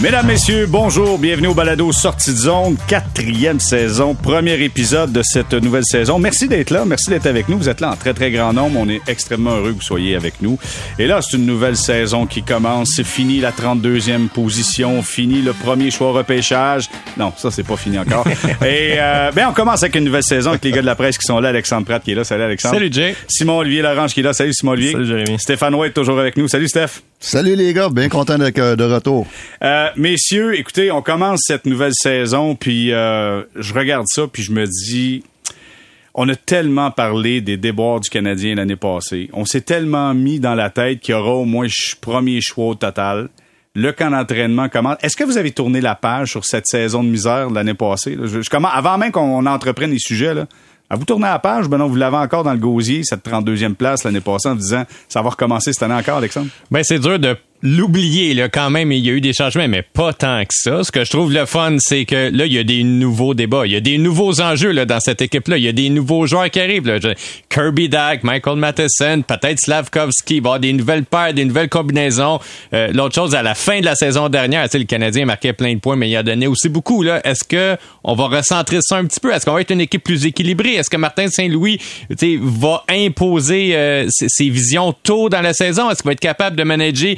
Mesdames, Messieurs, bonjour, bienvenue au Balado Sortie de zone, quatrième saison, premier épisode de cette nouvelle saison. Merci d'être là, merci d'être avec nous. Vous êtes là en très très grand nombre, on est extrêmement heureux que vous soyez avec nous. Et là, c'est une nouvelle saison qui commence, c'est fini la 32e position, fini le premier choix repêchage. Non, ça c'est pas fini encore. Et euh, ben on commence avec une nouvelle saison avec les gars de la presse qui sont là, Alexandre Pratt qui est là, salut Alexandre. Salut Jay. Simon Olivier Larange qui est là, salut Simon Olivier. Salut Jérémy. Stéphane White toujours avec nous, salut Steph. Salut les gars, bien content euh, de retour. Euh, messieurs, écoutez, on commence cette nouvelle saison, puis euh, je regarde ça, puis je me dis, on a tellement parlé des déboires du Canadien l'année passée. On s'est tellement mis dans la tête qu'il y aura au moins premier choix au total. Le camp d'entraînement commence. Est-ce que vous avez tourné la page sur cette saison de misère de l'année passée? avant même qu'on entreprenne les sujets, là, à vous tourner la page, ben non, vous l'avez encore dans le gosier, cette 32e place l'année passée, en disant ça va recommencer cette année encore, Alexandre? Ben, c'est dur de l'oublier, là, quand même. Il y a eu des changements, mais pas tant que ça. Ce que je trouve le fun, c'est que là, il y a des nouveaux débats. Il y a des nouveaux enjeux, là, dans cette équipe-là. Il y a des nouveaux joueurs qui arrivent, là. Kirby Dak, Michael Matheson, peut-être Slavkovski. Va avoir des nouvelles paires, des nouvelles combinaisons. Euh, L'autre chose, à la fin de la saison dernière, tu sais, le Canadien marquait plein de points, mais il a donné aussi beaucoup, là. Est-ce que on va recentrer ça un petit peu? Est-ce qu'on va être une équipe plus équilibrée? Est-ce que Martin Saint-Louis, va imposer euh, ses, visions tôt dans la saison? Est-ce qu'il va être capable de manager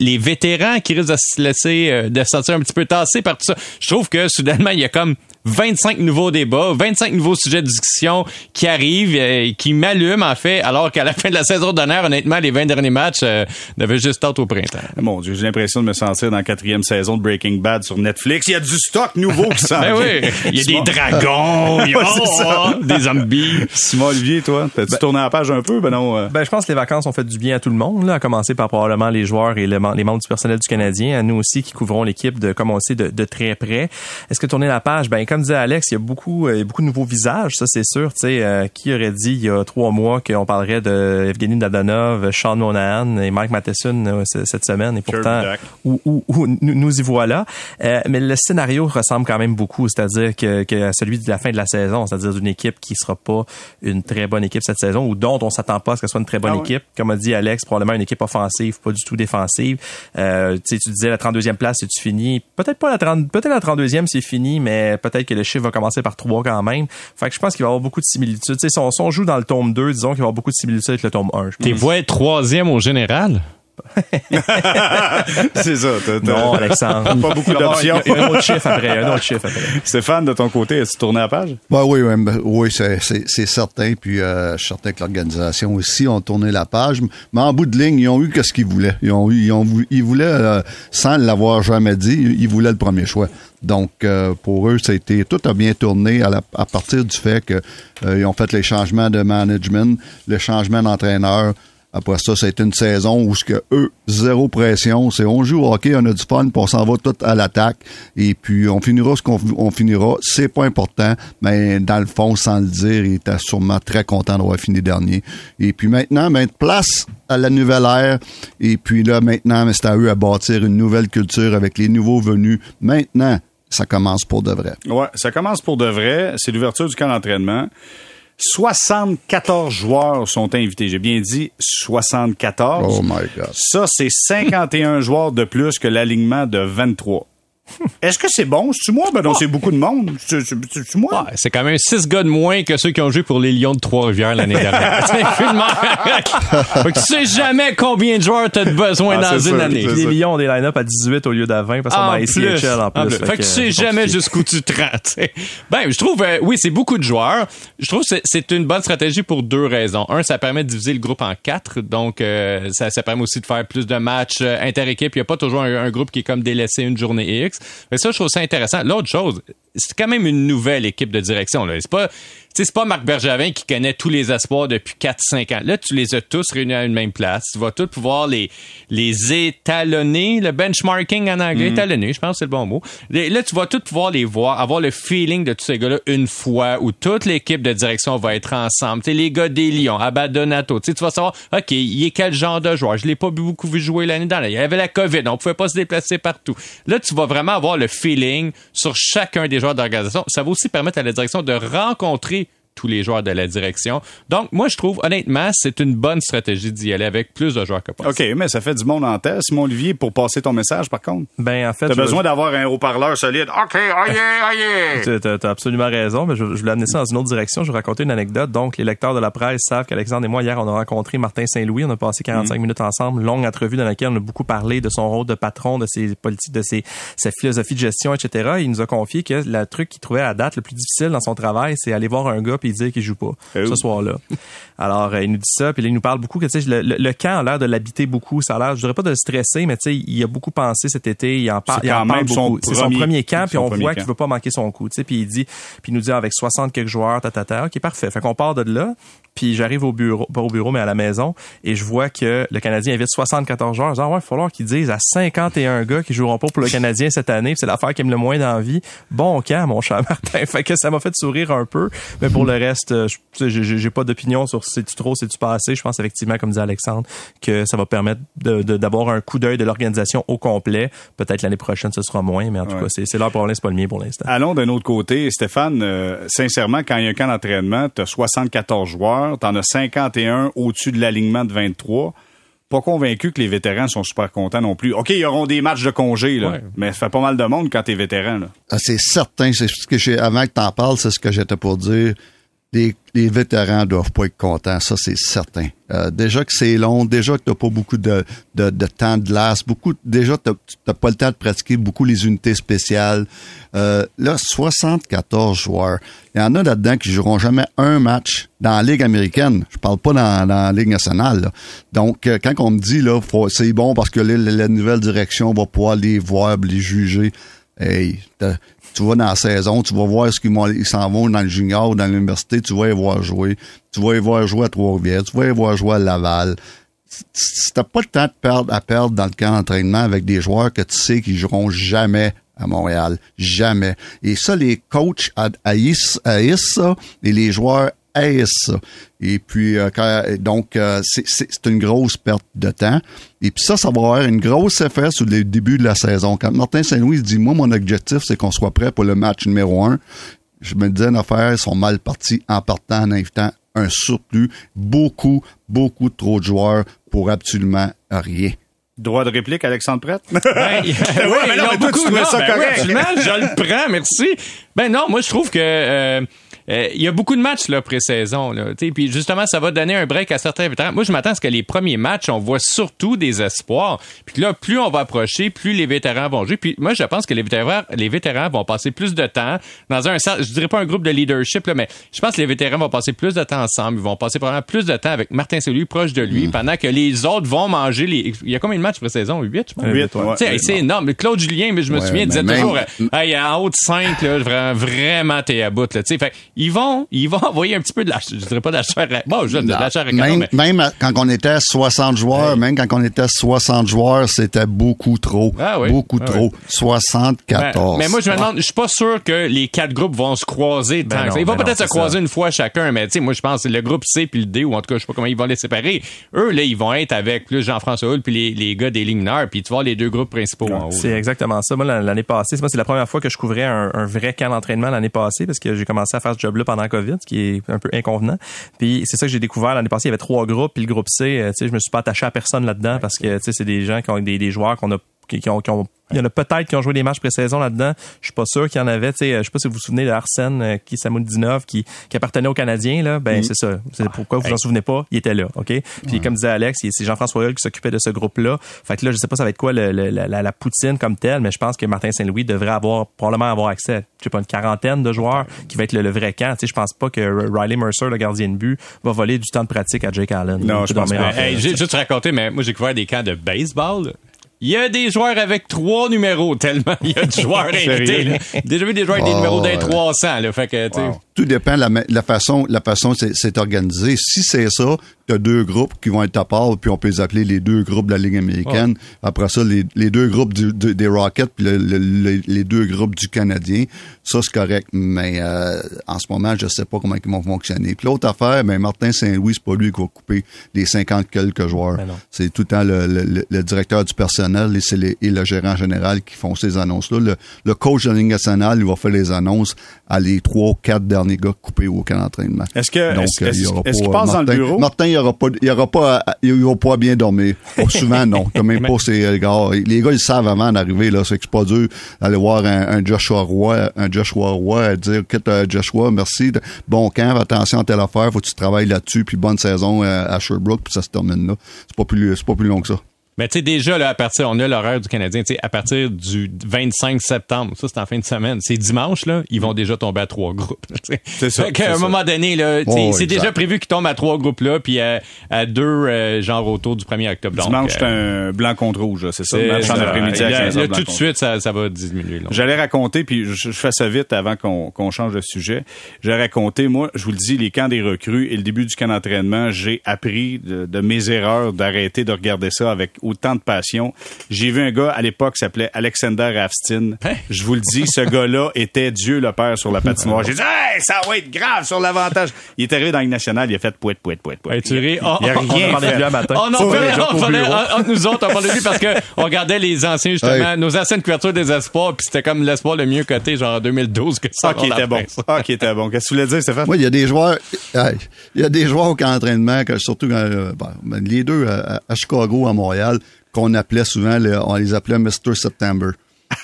les vétérans qui risquent de se laisser, euh, de se sentir un petit peu tassés par tout ça? Je trouve que soudainement, il y a comme 25 nouveaux débats, 25 nouveaux sujets de discussion qui arrivent, euh, qui m'allument en fait, alors qu'à la fin de la saison dernière, honnêtement, les 20 derniers matchs euh, devaient juste être au printemps. Mon Dieu, j'ai l'impression de me sentir dans la quatrième saison de Breaking Bad sur Netflix. Il y a du stock nouveau qui s'en Ben oui, il y a Simon- des dragons, il y a c'est ça. des zombies. Simon Olivier, toi, t'as-tu tourné la page un peu? Ben non. euh, Ben, je pense que les vacances ont fait du bien à tout le monde, là, à commencer par probablement les joueurs et le les membres du personnel du Canadien, à nous aussi qui couvrons l'équipe de, comme on sait, de, de très près. Est-ce que tourner la page? Ben, comme disait Alex, il y a beaucoup, euh, beaucoup de nouveaux visages, ça c'est sûr. Tu sais, euh, qui aurait dit il y a trois mois qu'on parlerait de Evgeny Dadonov, Sean Monahan et Mike Matheson euh, cette semaine, et pourtant, où, où- où nous, nous y voilà. Euh, mais le scénario ressemble quand même beaucoup, c'est-à-dire que, que à celui de la fin de la saison, c'est-à-dire d'une équipe qui sera pas une très bonne équipe cette saison ou dont on s'attend pas à ce qu'elle soit une très bonne Ah ouais. équipe. Comme a dit Alex, probablement une équipe offensive, pas du tout défensive. Euh, tu sais, tu disais la 32e place, c'est tu fini? Peut-être pas la 30, peut-être la 32e c'est fini, mais peut-être que le chiffre va commencer par 3 quand même. Fait que je pense qu'il va y avoir beaucoup de similitudes. Si on, si on joue dans le tome 2, disons qu'il va y avoir beaucoup de similitudes avec le tome 1. je T'es voix troisième au général? c'est ça. t'as- t'as- Non, Alexandre. Pas beaucoup d'options. Il y a un autre chiffre après. Un autre chiffre après. Stéphane, de ton côté, as-tu tourné la page? Ben oui, oui, oui, c'est, c'est, c'est certain. Puis euh, je suis certain que l'organisation aussi ont tourné la page. Mais en bout de ligne, ils ont eu ce qu'ils voulaient. Ils ont eu, ils ont vou- ils voulaient, euh, sans l'avoir jamais dit, ils voulaient le premier choix. Donc euh, pour eux, ça a été tout a bien tourné à, la- à partir du fait que euh, ils ont fait les changements de management, le changement d'entraîneur. Après ça, ça a été une saison où ce que eux, zéro pression, c'est on joue au hockey, on a du fun, puis on s'en va tout à l'attaque, et puis on finira ce qu'on on finira. C'est pas important, mais dans le fond, sans le dire, il était sûrement très content d'avoir fini dernier. Et puis maintenant, ben, place à la nouvelle ère, et puis là, maintenant, c'est à eux à bâtir une nouvelle culture avec les nouveaux venus. Maintenant, ça commence pour de vrai. Ouais, ça commence pour de vrai. C'est l'ouverture du camp d'entraînement. 74 joueurs sont invités. J'ai bien dit 74. Oh my God. Ça, c'est 51 joueurs de plus que l'alignement de 23. Est-ce que c'est bon? C'est-tu moi? Ben non, c'est beaucoup de monde. C'est- c'est- C'est-tu moi? Ouais, c'est quand même six gars de moins que ceux qui ont joué pour les Lions de Trois-Rivières l'année dernière. Tu sais jamais combien de joueurs t'as besoin Ah, dans une sûr, année. Les. Lions ont des line-up à 18 au lieu d'à 20 parce qu'on a plus, ICHL en plus. en plus. Fait que tu sais c'est jamais jusqu'où tu te rends. Ben, je trouve, euh, oui, c'est beaucoup de joueurs. Je trouve que c'est- c'est une bonne stratégie pour deux raisons. Un, ça permet de diviser le groupe en quatre, donc euh, ça, ça permet aussi de faire plus de matchs euh, inter-équipe. Il n'y a pas toujours un, un groupe qui est comme délaissé une journée X. Mais ça, je trouve ça intéressant. L'autre chose, c'est quand même une nouvelle équipe de direction. Là. C'est pas, c'est pas Marc Bergevin qui connaît tous les espoirs depuis 4-5 ans. Là, tu les as tous réunis à une même place. Tu vas tous pouvoir les, les étalonner, le benchmarking en anglais, étalonner, je pense que c'est le bon mot. Et Là, tu vas tous pouvoir les voir, avoir le feeling de tous ces gars-là une fois où toute l'équipe de direction va être ensemble. Tu sais, les gars des Lions, Abadonato, tu vas savoir, OK, il est quel genre de joueur? Je l'ai pas beaucoup vu jouer l'année dernière. Il y avait la COVID, on pouvait pas se déplacer partout. Là, tu vas vraiment avoir le feeling sur chacun des joueurs d'organisation. Ça va aussi permettre à la direction de rencontrer tous les joueurs de la direction. Donc, moi, je trouve, honnêtement, c'est une bonne stratégie d'y aller avec plus de joueurs que possible. OK, mais ça fait du monde en tête, Simon Olivier, pour passer ton message, par contre. Ben, en fait. T'as besoin d'avoir un haut-parleur solide. OK, aïe, aïe. Tu as, t'as absolument raison, mais je, je voulais amener ça dans une autre direction. Je vais raconter une anecdote. Donc, les lecteurs de la presse savent qu'Alexandre et moi, hier, on a rencontré Martin Saint-Louis. On a passé 45 minutes ensemble, longue entrevue dans laquelle on a beaucoup parlé de son rôle de patron, de ses politiques, de ses, sa philosophie de gestion, etc. Il nous a confié que le truc qu'il trouvait à date le plus difficile dans son travail, c'est aller voir un gars puis dire qu'il joue pas Eh ce soir-là. Alors, euh, il nous dit ça, puis là, il nous parle beaucoup que, le, le, le camp a l'air de l'habiter beaucoup. Ça a l'air, je dirais pas de le stresser, mais tu sais, il a beaucoup pensé cet été. Il en, par- C'est il en quand parle beaucoup. C'est son premier- camp, puis on voit qu'il veut pas manquer son coup, puis il dit puis il nous dit avec 60 quelques joueurs ta ta ta OK, parfait. Fait qu'on part de là, puis j'arrive au bureau pas au bureau mais à la maison et je vois que le Canadien invite 74 joueurs. Ah ouais, il va falloir qu'ils disent à 51 gars qui joueront pas pour le Canadien cette année, c'est l'affaire qui me le moins d'envie. Bon camp mon cher Martin. Fait que ça m'a fait sourire un peu, mais pour le reste euh, j'ai- pas d'opinion sur si c'est-tu trop, c'est-tu pas assez. Je pense effectivement comme dit Alexandre que ça va permettre de- de- d'avoir un coup d'œil de l'organisation au complet. Peut-être l'année prochaine ce sera moins, mais en tout Ouais. cas, c'est c'est leur problème, c'est pas le mien pour l'instant. Allons d'un autre côté. Stéphane, euh, sincèrement, quand il y a un camp d'entraînement, tu as 74 joueurs, tu en as 51 au-dessus de l'alignement de 23. Pas convaincu que les vétérans sont super contents non plus. OK, ils auront des matchs de congé, là, Ouais. mais ça fait pas mal de monde quand t'es vétéran. Là. Ah, c'est certain, c'est ce que j'ai, avant que t'en parles, c'est ce que j'étais pour dire. Les, les vétérans doivent pas être contents, ça c'est certain. Euh, déjà que c'est long, déjà que t'as pas beaucoup de, de, de temps de glace, beaucoup, déjà t'as, t'as pas le temps de pratiquer beaucoup les unités spéciales. Euh, là, 74 joueurs. Il y en a là-dedans qui joueront jamais un match dans la Ligue américaine. Je parle pas dans, dans la Ligue nationale. là. Donc, euh, quand on me dit là, c'est bon parce que là, la, nouvelle direction va pouvoir les voir, les juger. Hey, tu vas dans la saison, tu vas voir ce qu'ils s'en vont dans le junior, dans l'université, tu vas les voir jouer. Tu vas les voir jouer à Trois-Rivières, tu vas les voir jouer à Laval. Si t'as pas le temps de perdre à perdre dans le camp d'entraînement avec des joueurs que tu sais qu'ils joueront jamais à Montréal. Jamais. Et ça, les coachs ha- haïssent, haïssent ça et les joueurs Et puis, euh, quand- donc, euh, c'est- c'est c'est une grosse perte de temps. Et puis ça, ça va avoir une grosse effet sur le début de la saison. Quand Martin Saint-Louis dit, moi, mon objectif, c'est qu'on soit prêt pour le match numéro un, je me disais, une affaire, ils sont mal partis en partant, en invitant un surplus, beaucoup, beaucoup trop de joueurs pour absolument rien. Droit de réplique, Alexandre Prête? Ben, oui, mais non, non, mais toi, tu beaucoup, trouvais non, ça ben oui, correct. absolument, je le prends, merci. Ben non, moi je trouve que euh, euh, il y a beaucoup de matchs là pré-saison là, tu sais, puis justement ça va donner un break à certains vétérans. Moi je m'attends à ce que les premiers matchs, on voit surtout des espoirs. Puis là plus on va approcher, plus les vétérans vont jouer. Puis moi je pense que les vétérans les vétérans vont passer plus de temps dans un je dirais pas un groupe de leadership là, mais je pense que les vétérans vont passer plus de temps ensemble, ils vont passer probablement plus de temps avec Martin Saint-Louis proche de lui pendant que les autres vont manger les il y a combien de matchs pré-saison? 8 je pense? Huit, ouais. Tu sais, hey, c'est énorme. Claude Julien, mais je me Ouais, souviens, mais disait même- toujours, euh, hey, en haut de 5, là, vraiment, vraiment, t'es à bout, là. Tu sais, fait, ils vont, ils vont envoyer un petit peu de la, je dirais pas de la chair à, bon, je, de la chair à canon, même, mais, même quand on était à 60 joueurs, même quand on était à 60 joueurs, c'était beaucoup trop. Ah oui. Beaucoup Ah trop. oui. 74. mais, mais moi, je me demande, je suis pas sûr que les quatre groupes vont se croiser tant Ben que non, ça. Ils vont ben peut-être se croiser ça. une fois chacun, mais tu sais, moi, je pense que le groupe C puis le D, ou en tout cas, je sais pas comment ils vont les séparer. Eux, là, ils vont être avec plus Jean-François Hull puis les, les gars des lignes nord, puis tu vois les deux groupes principaux en haut. C'est exactement ça. Moi, l'an- l'année passée, moi, c'est la première fois que je couvrais un, un vrai camp d'entraînement l'année passée parce que j'ai commencé à faire ce job-là pendant COVID, ce qui est un peu inconvenant. Puis c'est ça que j'ai découvert l'année passée. Il y avait trois groupes, puis le groupe C, euh, tu sais, je me suis pas attaché à personne là-dedans parce que tu sais, c'est des gens qui ont des, des joueurs qu'on a qui, qui ont, qui ont- il y en a peut-être qui ont joué des matchs pré-saison là-dedans. Je suis pas sûr qu'il y en avait. Tu sais, euh, je sais pas si vous vous souvenez de Arsène euh, qui Samoudinov qui, qui appartenait aux Canadiens là. Ben c'est ça. C'est pourquoi vous vous en souvenez pas? Il était là, ok? Puis comme disait Alex, c'est Jean-François Hull qui s'occupait de ce groupe-là. Fait que là, je sais pas ça va être quoi le- le- la, la- la poutine comme telle, mais je pense que Martin Saint-Louis devrait avoir probablement avoir accès. Je sais pas une quarantaine de joueurs qui va être le, le vrai camp. Tu sais, je pense pas que Riley Mercer, le gardien de but, va voler du temps de pratique à Jake Allen. Non, je pense pas. Hey, juste raconté, mais moi, j'ai couvert des camps de baseball. Il y a des joueurs avec trois numéros, tellement il y a de joueurs invités. là. Déjà vu des joueurs avec des numéros d'un ouais. 300, là. Fait que, tu sais, Tout dépend de la, façon, la façon c'est- organisé. Si c'est ça, tu as deux groupes qui vont être à part, puis on peut les appeler les deux groupes de la Ligue américaine. Après ça, les, les deux groupes du- du- des Rockets, puis le- le- le- les deux groupes du Canadien. Ça, c'est correct. Mais euh, en ce moment, je sais pas comment ils vont fonctionner. Puis l'autre affaire, ben, Martin Saint-Louis, c'est pas lui qui va couper les 50 quelques joueurs. Ben c'est tout le temps le, directeur du personnel et, les- et le gérant général qui font ces annonces-là. Le, le coach de la Ligue nationale, il va faire les annonces à les trois, quatre derniers derniers gars coupés au camp d'entraînement. Est-ce que Donc, est-ce, euh, il est-ce- aura est-ce pas, qu'il passe euh, dans le Martin- bureau? Martin, il aura pas, il aura pas, à- il pas bien dormir. Oh, souvent, non. T'as même pas ces euh, gars. Les gars, ils savent avant d'arriver, là. C'est que c'est pas dur d'aller voir un, un Joshua Roy, un Joshua Roy, dire, euh, Joshua, merci. Bon camp, attention à telle affaire, faut que tu travailles là-dessus, puis bonne saison euh, à Sherbrooke, puis ça se termine là. C'est pas plus, c'est pas plus long que ça. Mais tu sais, déjà, là, à partir, on a l'horaire du Canadien, tu sais, à partir du 25 septembre, ça, c'est en fin de semaine, c'est dimanche, là, ils vont déjà tomber à trois groupes. C'est ça, Fait qu'à c'est un moment donné, là, Oh, c'est déjà prévu qu'ils tombent à trois groupes là, puis à, à deux, euh, genre autour du 1er octobre. Dimanche, c'est euh, un blanc contre rouge, c'est ça. en après-midi à Là, 15 là, heures, blanc tout de suite, ça, ça va diminuer. J'allais raconter, puis je, je fais ça vite avant qu'on change de sujet. J'allais raconter, moi, je vous le dis, les camps des recrues et le début du camp d'entraînement, j'ai appris de, de mes erreurs, d'arrêter de regarder ça avec autant de passion. J'ai vu un gars à l'époque qui s'appelait Alexander Afstin. Hein? Je vous le dis, ce gars-là était Dieu le père sur la patinoire. J'ai dit, hey, ça va être grave sur l'avantage. Il est arrivé dans une nationale, il a fait pouet, pouet, pouet, pouet. Hey, tu ris. Oh, Il a oh, rien On parlait de lui un matin. Oh on parlait, on au parlait- en- entre nous autres, on parlait de lui parce que on regardait les anciens, justement, Hey. nos anciennes couvertures des espoirs, puis c'était comme l'espoir le mieux coté, genre en 2012 que ça. Ah, qui était bon. Ah, qui était bon. Qu'est-ce que tu voulais dire, Stéphane? Moi, il y a des joueurs, il y a des joueurs au camp d'entraînement, que, surtout quand, euh, ben, les deux à, à Chicago, à Montréal, qu'on appelait souvent, le- on les appelait Mr. September.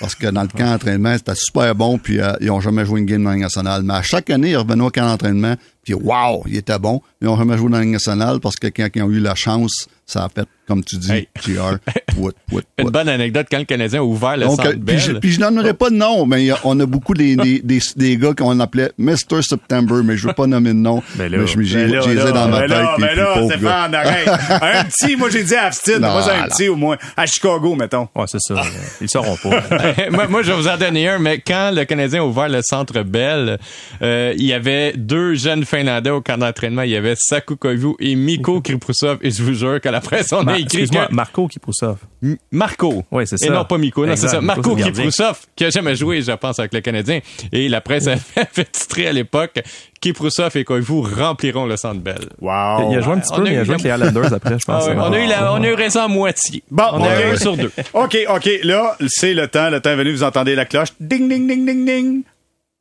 Parce que dans le camp d'entraînement, c'était super bon, puis euh, ils ont jamais joué une game nationale. Mais à chaque année, ils revenaient au camp d'entraînement, puis wow, ils étaient bons. Ils ont jamais joué dans la Ligue nationale parce que quand ils ont eu la chance, ça a fait, comme tu dis, Hey. GR, what, what, Une bonne anecdote quand le Canadien a ouvert le Donc, centre euh, puis, je, puis je donnerai pas de nom, mais il a- on a beaucoup des, des, des, des gars qu'on appelait Mr. September, mais je veux pas nommer de nom. Ben là, mais Ben là, j'ai les là, dans ma ben tête. là, ben plus là, pauvres gars. Stéphane, arrête. Un petit, moi j'ai dit Afstin. Moi, c'est un là. petit au moins. À Chicago, mettons. Ouais, c'est ça. Ils le sauront pas. moi, moi, je vais vous en donner un, mais quand le Canadien a ouvert le centre Bell, euh, il y avait deux jeunes Finlandais au camp d'entraînement. Il y avait Saku Koivu et Miko Kriprusov. Et je vous jure que la presse, on a écrit Excuse-moi, que... Marco Kiprusov. M- Marco. Oui, c'est Et ça. non pas Miko, non, c'est ça. Marco. Kiprusov, qui a jamais joué, je pense, avec le Canadien. Et la presse avait fait titrer à l'époque Kiprusov et Koivu rempliront le centre Bell. Wow. Il a joué un petit on peu, a mais il a eu- joué avec les Islanders après, je Ah pense. ouais, on, a eu la- on a eu raison à moitié. Bon, on a eu un sur deux. OK, OK. Là, c'est le temps. Le temps est venu. Vous entendez la cloche. Ding, ding, ding, ding, ding.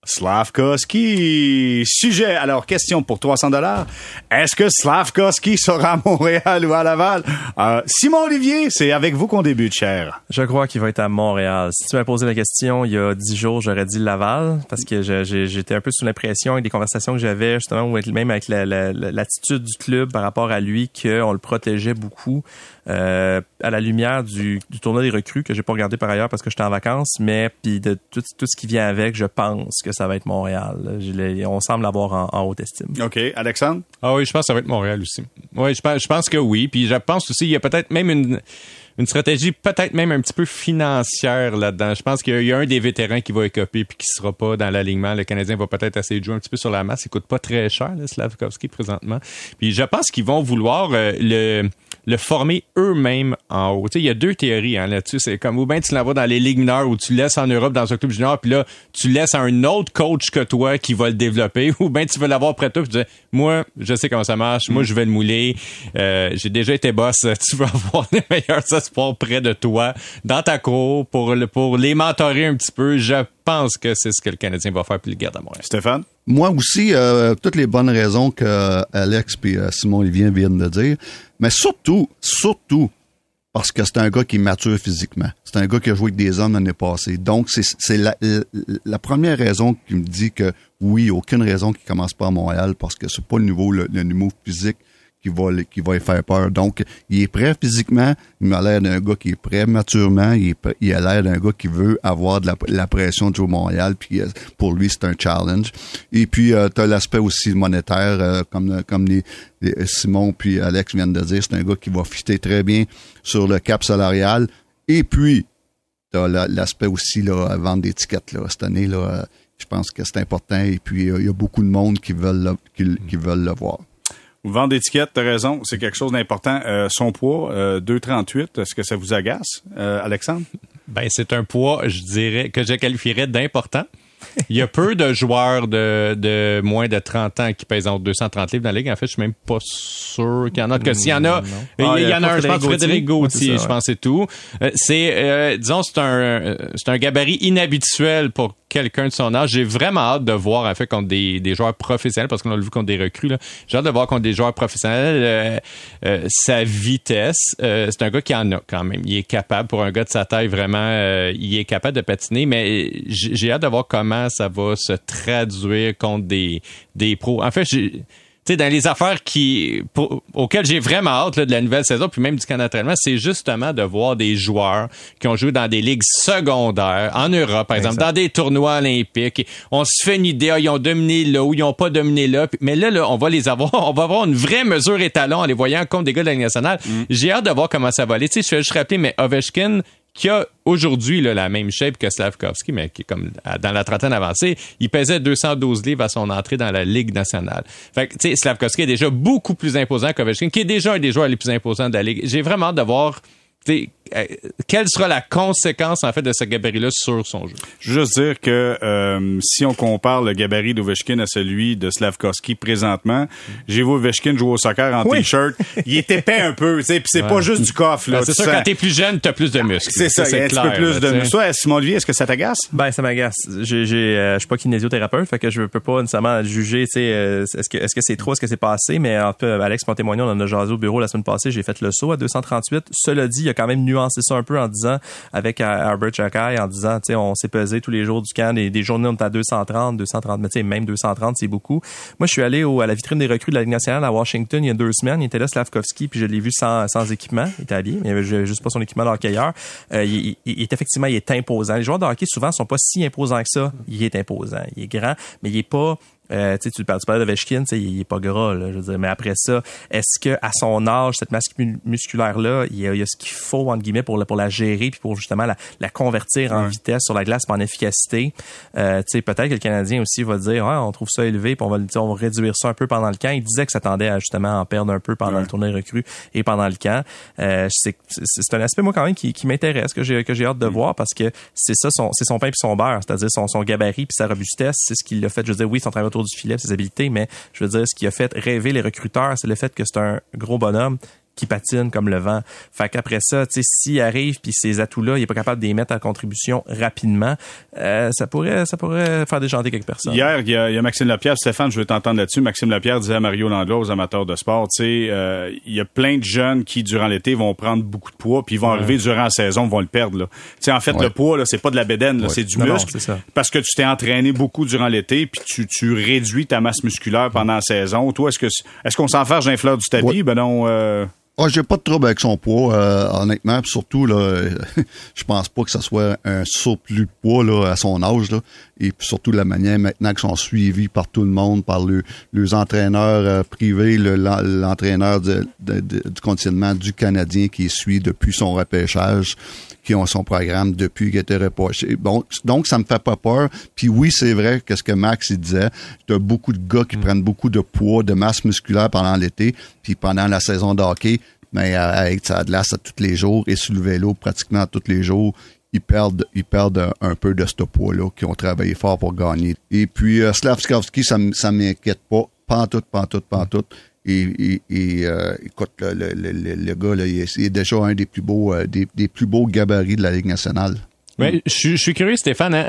Slavkovski. Sujet. Alors, question pour 300 dollars. Est-ce que Slavkovski sera à Montréal ou à Laval? Euh, Simon Olivier, c'est avec vous qu'on débute, cher. Je crois qu'il va être à Montréal. Si tu m'avais posé la question il y a dix jours, j'aurais dit Laval parce que j'étais un peu sous l'impression avec des conversations que j'avais justement ou même avec la- la- la- l'attitude du club par rapport à lui qu'on le protégeait beaucoup euh, à la lumière du, du tournoi des recrues que j'ai pas regardé par ailleurs parce que j'étais en vacances, mais puis de tout, tout ce qui vient avec, je pense que ça va être Montréal. Je on semble l'avoir en, en haute estime. OK. Alexandre? Ah oui, je pense que ça va être Montréal aussi. Oui, je pense, je pense que oui. Puis je pense aussi, il y a peut-être même une, une stratégie peut-être même un petit peu financière là-dedans. Je pense qu'il y a- il y a un des vétérans qui va écoper puis qui sera pas dans l'alignement. Le Canadien va peut-être essayer de jouer un petit peu sur la masse. Il coûte pas très cher, le Slavkovski, présentement. Puis je pense qu'ils vont vouloir euh, le le former eux-mêmes en haut. Tu sais, il y a deux théories hein, là-dessus. C'est comme ou bien tu l'envoies dans les ligues mineures où tu laisses en Europe dans un club junior, puis là, tu laisses à un autre coach que toi qui va le développer, ou bien tu veux l'avoir près de toi, puis tu dis, moi, je sais comment ça marche, moi, je vais le mouler, euh, j'ai déjà été boss, tu veux avoir les meilleurs espoirs près de toi, dans ta cour, pour, le, pour les mentorer un petit peu. Je pense que c'est ce que le Canadien va faire, puis le garde à Montréal. Stéphane? Moi aussi, euh, toutes les bonnes raisons que euh, Alex et Simon Olivier viennent de dire, mais surtout, surtout, parce que c'est un gars qui est mature physiquement. C'est un gars qui a joué avec des hommes l'année passée. Donc, c'est la, la première raison qui me dit que oui, aucune raison qu'il commence pas à Montréal, parce que c'est pas le niveau, le, le niveau physique qui va, qui va lui faire peur. Donc, il est prêt physiquement, il m'a l'air d'un gars qui est prêt maturement, il, est il a l'air d'un gars qui veut avoir de la, pression de Montréal, puis euh, pour lui, c'est un challenge. Et puis, tu as l'aspect aussi monétaire, euh, comme, comme les, Simon puis Alex viennent de dire, c'est un gars qui va fitter très bien sur le cap salarial. Et puis, t'as la- l'aspect aussi, là, vendre des tickets, cette année, là, euh, je pense que c'est important. Et puis, euh, il y a beaucoup de monde qui veulent le, qui, qui veulent le voir. Vendre d'étiquette, t'as raison, c'est quelque chose d'important. Euh, son poids, euh, 2,38, est-ce que ça vous agace, euh, Alexandre? Ben, c'est un poids, je dirais, que je qualifierais d'important. Il y a peu de joueurs de, de moins de 30 ans qui pèsent entre 230 livres dans la ligue. En fait, je suis même pas sûr qu'il y en a. Que s'il y en a, Non. il Ah, y, en a un, je pense, Frédéric Gauthier, je pense, c'est tout. Euh, c'est, euh, disons, c'est un, c'est un gabarit inhabituel pour quelqu'un de son âge. J'ai vraiment hâte de voir, en fait, contre des, des joueurs professionnels, parce qu'on a vu contre des recrues, là. J'ai hâte de voir contre des joueurs professionnels euh, euh, sa vitesse. C'est un gars qui en a quand même. Il est capable, pour un gars de sa taille, vraiment, il est capable de patiner, mais j'ai hâte de voir comment ça va se traduire contre des, des pros. En fait, j'ai sais, dans les affaires qui auxquelles j'ai vraiment hâte de la nouvelle saison, puis même du Canada c'est justement de voir des joueurs qui ont joué dans des ligues secondaires en Europe, par exemple, dans des tournois olympiques. On se fait une idée, ah, ils ont dominé là ou ils ont pas dominé là. Mais là, là, on va les avoir, on va avoir une vraie mesure étalon en les voyant contre des gars de la Ligue nationale. Mm. J'ai hâte de voir comment ça va aller. Tu sais, je vais juste rappeler, mais Ovechkin, qui a aujourd'hui la même shape que Slavkovski, mais qui est comme dans la trentaine avancée, il pesait 212 livres à son entrée dans la Ligue nationale. Fait que, tu sais, Slavkovski est déjà beaucoup plus imposant qu'Ovechkin, qui est déjà un des joueurs les plus imposants de la Ligue. J'ai vraiment de voir euh, quelle sera la conséquence en fait de ce gabarit-là sur son jeu? Je veux juste dire que euh, si on compare le gabarit d'Ovechkin à celui de Slavkovski présentement, j'ai vu Ovechkin jouer au soccer en t-shirt. Il est épais un peu, tu sais, puis c'est pas juste du coffre. Ben, c'est ça, quand t'es plus jeune, t'as plus de muscles. C'est ça, il y a un petit peu plus de muscles. Toi, Simon Olivier, est-ce que ça t'agace? Ben, ça m'agace. J'ai, euh, je suis pas kinésithérapeute, fait que je peux pas nécessairement juger, tu sais, est-ce que est-ce que c'est trop, est-ce que c'est pas assez, mais en peu, Alex pour témoigner, on en a jasé au bureau la semaine passée, j'ai fait le saut à 238. Cela dit, il y a quand même nuancé ça un peu en disant, avec Albert Chakai, en disant, tu sais, on s'est pesé tous les jours du camp, des, des journées on à 230, 230, mais tu sais, même 230, c'est beaucoup. Moi, je suis allé à la vitrine des recrues de la Ligue nationale à Washington il y a deux semaines. Il était là, Slavkovski, puis je l'ai vu sans, sans équipement. Il était habillé, mais il avait juste pas son équipement d'hockeyeur. Euh, il, il, est effectivement, il est imposant. Les joueurs de hockey, souvent, sont pas si imposants que ça. Il est imposant. Il est grand, mais il est pas euh, tu parles, tu parles de Vechkin, il est pas gras, là, je veux dire. Mais après ça, est-ce que à son âge, cette masse musculaire là, il y a, ce qu'il faut entre guillemets pour la, pour la gérer puis pour justement la, la convertir en vitesse sur la glace, en efficacité? Euh, tu sais, peut-être que le Canadien aussi va dire, on trouve ça élevé, puis on va, on va réduire ça un peu pendant le camp. Il disait que ça tendait à justement en perdre un peu pendant le tournoi recru et pendant le camp. Euh, c'est, un aspect moi quand même qui, qui m'intéresse, que j'ai hâte de mm. voir parce que c'est ça, c'est son pain puis son beurre, c'est-à-dire son, son gabarit puis sa robustesse, c'est ce qui l'a fait. Je veux dire, oui, son travail autour du filet, ses habiletés, mais je veux dire, ce qui a fait rêver les recruteurs, c'est le fait que c'est un gros bonhomme qui patine comme le vent. Fait qu'après ça, tu sais, s'il arrive puis ces atouts-là, il est pas capable de les mettre en contribution rapidement, euh, ça pourrait, ça pourrait faire déchanter quelques personnes. Hier, il y a, Maxime Lapierre, Stéphane, je veux t'entendre là-dessus. Maxime Lapierre disait à Mario Landreau, aux amateurs de sport, tu sais, euh, il y a plein de jeunes qui durant l'été vont prendre beaucoup de poids puis ils vont arriver durant la saison, vont le perdre. Là. Tu sais, en fait, le poids là, c'est pas de la bédaine, c'est du muscle, parce que tu t'es entraîné beaucoup durant l'été puis tu, tu réduis ta masse musculaire pendant la saison. Toi, est-ce que est-ce qu'on s'en d'un fleur du tapis? Ben non. Euh, ah, j'ai pas de trouble avec son poids, euh, honnêtement. surtout, là, je pense pas que ce soit un surplus de poids là, à son âge. Là. Et puis surtout la manière maintenant qu'ils sont suivis par tout le monde, par le, les entraîneurs euh, privés, l'entraîneur du conditionnement du Canadien qui suit depuis son repêchage qui ont son programme depuis qu'il était reproché. Bon, donc, ça me fait pas peur. Puis oui, c'est vrai que ce que Max il disait, tu as beaucoup de gars qui mm. prennent beaucoup de poids, de masse musculaire pendant l'été, puis pendant la saison de hockey, mais euh, avec de glace à tous les jours et sur le vélo pratiquement tous les jours, ils perdent, ils perdent un, peu de ce poids-là, qui ont travaillé fort pour gagner. Et puis, euh, Slavskovski, ça, ça m'inquiète pas. Pantoute, pantoute, pantoute. Et, et, euh, écoute, le, le, le, gars, là, il, est, déjà un des plus beaux, euh, des, des, plus beaux gabarits de la Ligue nationale. Ouais, je, suis curieux, Stéphane. Hein,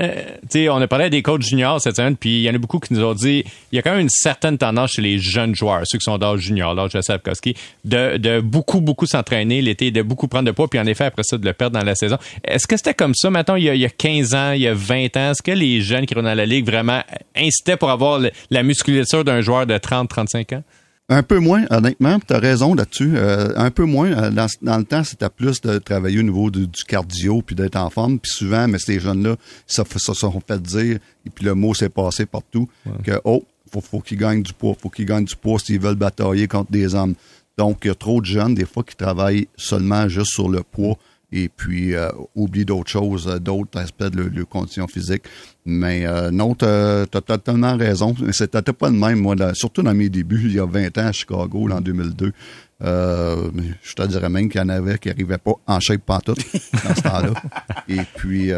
euh, on a parlé des coachs juniors cette semaine, puis il y en a beaucoup qui nous ont dit il y a quand même une certaine tendance chez les jeunes joueurs, ceux qui sont d'âge junior, l'âge de Savkoski, de, de beaucoup, beaucoup s'entraîner l'été, de beaucoup prendre de poids, puis en effet, après ça, de le perdre dans la saison. Est-ce que c'était comme ça, maintenant, il y, a, il y a 15 ans, il y a 20 ans? Est-ce que les jeunes qui sont dans la Ligue vraiment incitaient pour avoir la musculature d'un joueur de 30, 35 ans? Un peu moins, honnêtement, tu as raison là-dessus. Euh, un peu moins. Euh, dans, dans le temps, c'était plus de travailler au niveau du, cardio puis d'être en forme. Puis souvent, mais ces jeunes-là, ça, ça se sont fait dire, et puis le mot s'est passé partout, que oh, faut, faut qu'ils gagnent du poids, faut qu'ils gagnent du poids s'ils veulent batailler contre des hommes. Donc, il y a trop de jeunes, des fois, qui travaillent seulement juste sur le poids et puis euh, oublie d'autres choses, euh, d'autres aspects de leur, condition physique. Mais euh, non, tu as, totalement raison. C'était pas le même, moi, surtout dans mes débuts, il y a 20 ans à Chicago, en 2002. Euh, je te dirais même qu'il y en avait qui n'arrivaient pas en shape pantoute dans ce temps-là. Et puis,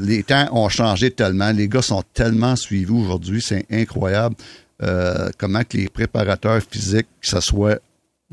les temps ont changé tellement. Les gars sont tellement suivis aujourd'hui. C'est incroyable comment que les préparateurs physiques, que ce soit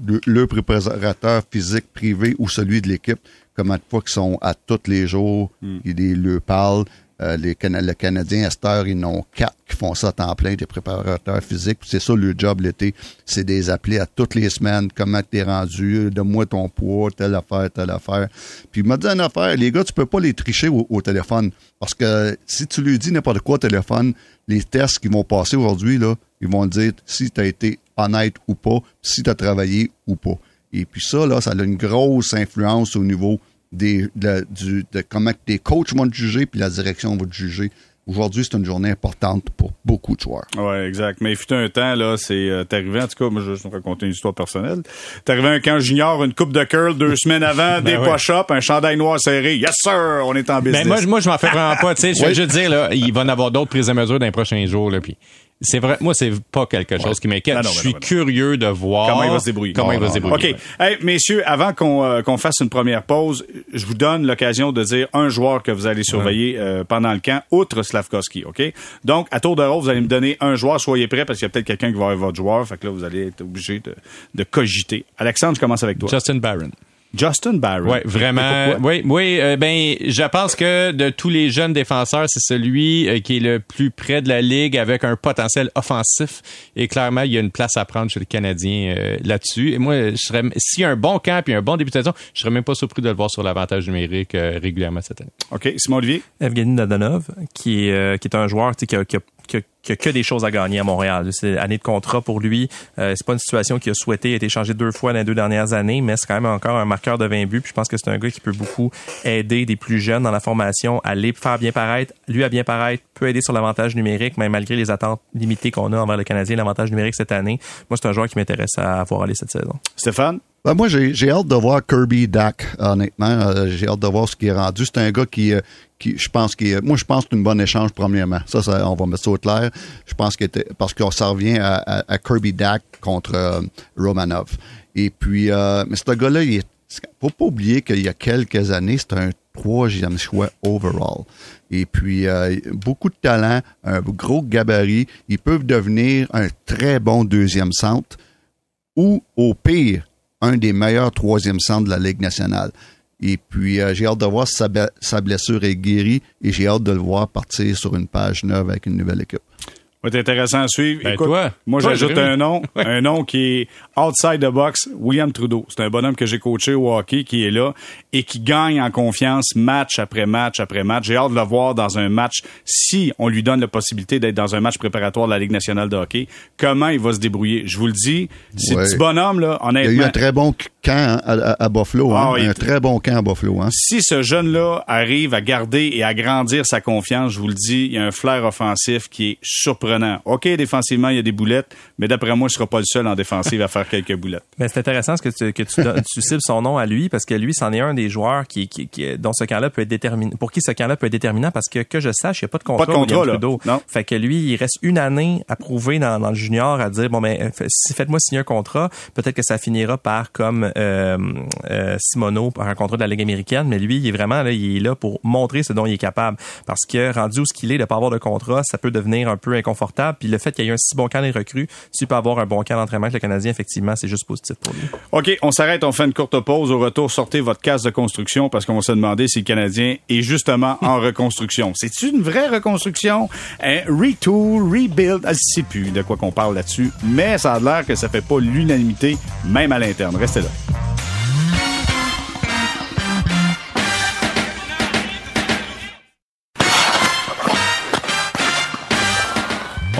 le, le préparateur physique privé ou celui de l'équipe, comment de fois qu'ils sont à tous les jours, hmm. ils le parlent. Euh, les Cana- le Canadien, à cette heure, ils n'ont quatre qui font ça à temps plein, des préparateurs physiques. C'est ça le job l'été, c'est des appeler à toutes les semaines, comment t'es rendu, donne-moi ton poids, telle affaire, telle affaire. Puis il m'a dit une affaire, les gars, tu peux pas les tricher au, au téléphone. Parce que si tu lui dis n'importe quoi au téléphone, les tests qui vont passer aujourd'hui, là, ils vont dire si tu as été honnête ou pas, si tu as travaillé ou pas. Et puis ça, là, ça a une grosse influence au niveau des, de, du, de comment que tes coachs vont te juger, puis la direction va te juger. Aujourd'hui, c'est une journée importante pour beaucoup de joueurs. Ouais, exact. Mais il fut un temps, là, c'est, euh, t'es arrivé, en tout cas, moi, je vais juste vous raconter une histoire personnelle. T'es arrivé un camp junior, une coupe de curl deux semaines avant, des ouais. push-ups, un chandail noir serré. Yes, sir! On est en business. Ben moi, je- moi, je m'en fais vraiment pas. Tu sais, je veux juste dire, là, il va y en avoir d'autres prises à mesure dans les prochains jours. Là, puis c'est vrai, moi, c'est pas quelque chose qui m'inquiète. Non, je suis ben curieux de voir Comment il va se débrouiller. Comment il va Non, se débrouiller. OK. Hey, messieurs, avant qu'on euh, qu'on fasse une première pause, je vous donne l'occasion de dire un joueur que vous allez surveiller euh, pendant le camp, outre Slavkovski, OK? Donc, à tour de rôle, vous allez me donner un joueur. Soyez prêts parce qu'il y a peut-être quelqu'un qui va avoir votre joueur. Fait que là, vous allez être obligé de, de cogiter. Alexandre, je commence avec toi. Justin Barron. Justin Barron. Ouais, vraiment. Oui, oui. euh, ben, je pense que de tous les jeunes défenseurs, c'est celui euh, qui est le plus près de la ligue avec un potentiel offensif. Et clairement, il y a une place à prendre chez le Canadien euh, là-dessus. Et moi, je serais, s'il y a un bon camp et un bon début de saison, je serais même pas surpris de le voir sur l'avantage numérique euh, régulièrement cette année. OK. Simon Olivier. Evgeny Nadonov, qui est, euh, qui est un joueur tu sais, qui a, qui, a, a, que des choses à gagner à Montréal. C'est année de contrat pour lui. Euh, c'est pas une situation qu'il a souhaité. A été changé deux fois dans les deux dernières années, mais c'est quand même encore un marqueur de 20 buts. Puis je pense que c'est un gars qui peut beaucoup aider des plus jeunes dans la formation à les faire bien paraître. Lui à bien paraître peut aider sur l'avantage numérique, mais malgré les attentes limitées qu'on a envers le Canadien, l'avantage numérique cette année, moi c'est un joueur qui m'intéresse à voir aller cette saison. Stéphane? Ben, moi, j'ai hâte de voir Kirby Dak, honnêtement. Euh, j'ai hâte de voir ce qui est rendu. C'est un gars qui, euh, qui je pense, qui moi, je pense que c'est une bonne échange, premièrement. Ça, ça, on va mettre ça au clair. Je pense que parce qu'on s'en revient à, Kirby Dak contre euh, Romanov. Et puis, mais ce gars-là, il est, faut pas oublier qu'il y a quelques années, c'était un troisième choix overall. Et puis, beaucoup de talent, un gros gabarit. Ils peuvent devenir un très bon deuxième centre ou, au pire, un des meilleurs troisième centres de la Ligue nationale. Et puis, euh, j'ai hâte de voir si sa, blessure est guérie et j'ai hâte de le voir partir sur une page neuve avec une nouvelle équipe. Va être intéressant à suivre. Ben, Écoute, toi. moi, Toi, j'ajoute un nom, un nom qui est outside the box, William Trudeau. C'est un bonhomme que j'ai coaché au hockey, qui est là et qui gagne en confiance match après match après match. J'ai hâte de le voir dans un match, si on lui donne la possibilité d'être dans un match préparatoire de la Ligue nationale de hockey, comment il va se débrouiller? Je vous le dis, ce Ouais. petit bonhomme, là, Il y a eu un très bon camp hein, à, à- à Buffalo. hein. Ah oui. Un très bon camp à Buffalo. Hein. si ce jeune-là arrive à garder et à grandir sa confiance, je vous le dis, il y a un flair offensif qui est surprenant. OK, défensivement, il y a des boulettes, mais d'après moi, il sera pas le seul en défensive à faire quelques boulettes. Mais c'est intéressant ce que tu, que tu, tu cibles son nom à lui parce que lui, c'en est un des joueurs qui, qui, qui- dont ce camp-là peut être déterminant, pour qui ce camp-là peut être déterminant parce que, que je sache, il n'y a pas de contrat. Pas de contrat, là. Trudeau. Non. Fait que lui, il reste une année à prouver dans, dans le junior à dire, bon, ben, fait- si faites-moi signer un contrat, peut-être que ça finira par comme, euh, euh, Simoneau, par un contrat de la Ligue américaine, mais lui, il est vraiment, là, il est là pour montrer ce dont il est capable. Parce que rendu où ce qu'il est, de pas avoir de contrat, ça peut devenir un peu inconfortable. Puis le fait qu'il y ait un si bon camp des recrues, s'il peut avoir un bon camp d'entraînement avec le Canadien, effectivement, c'est juste positif pour lui. OK, on s'arrête, on fait une courte pause. Au retour, sortez votre casse de construction parce qu'on va se demander si le Canadien est justement en reconstruction. C'est-tu une vraie reconstruction? Un retool, rebuild? Je sais plus de quoi qu'on parle là-dessus, mais ça a l'air que ça fait pas l'unanimité, même à l'interne. Restez là.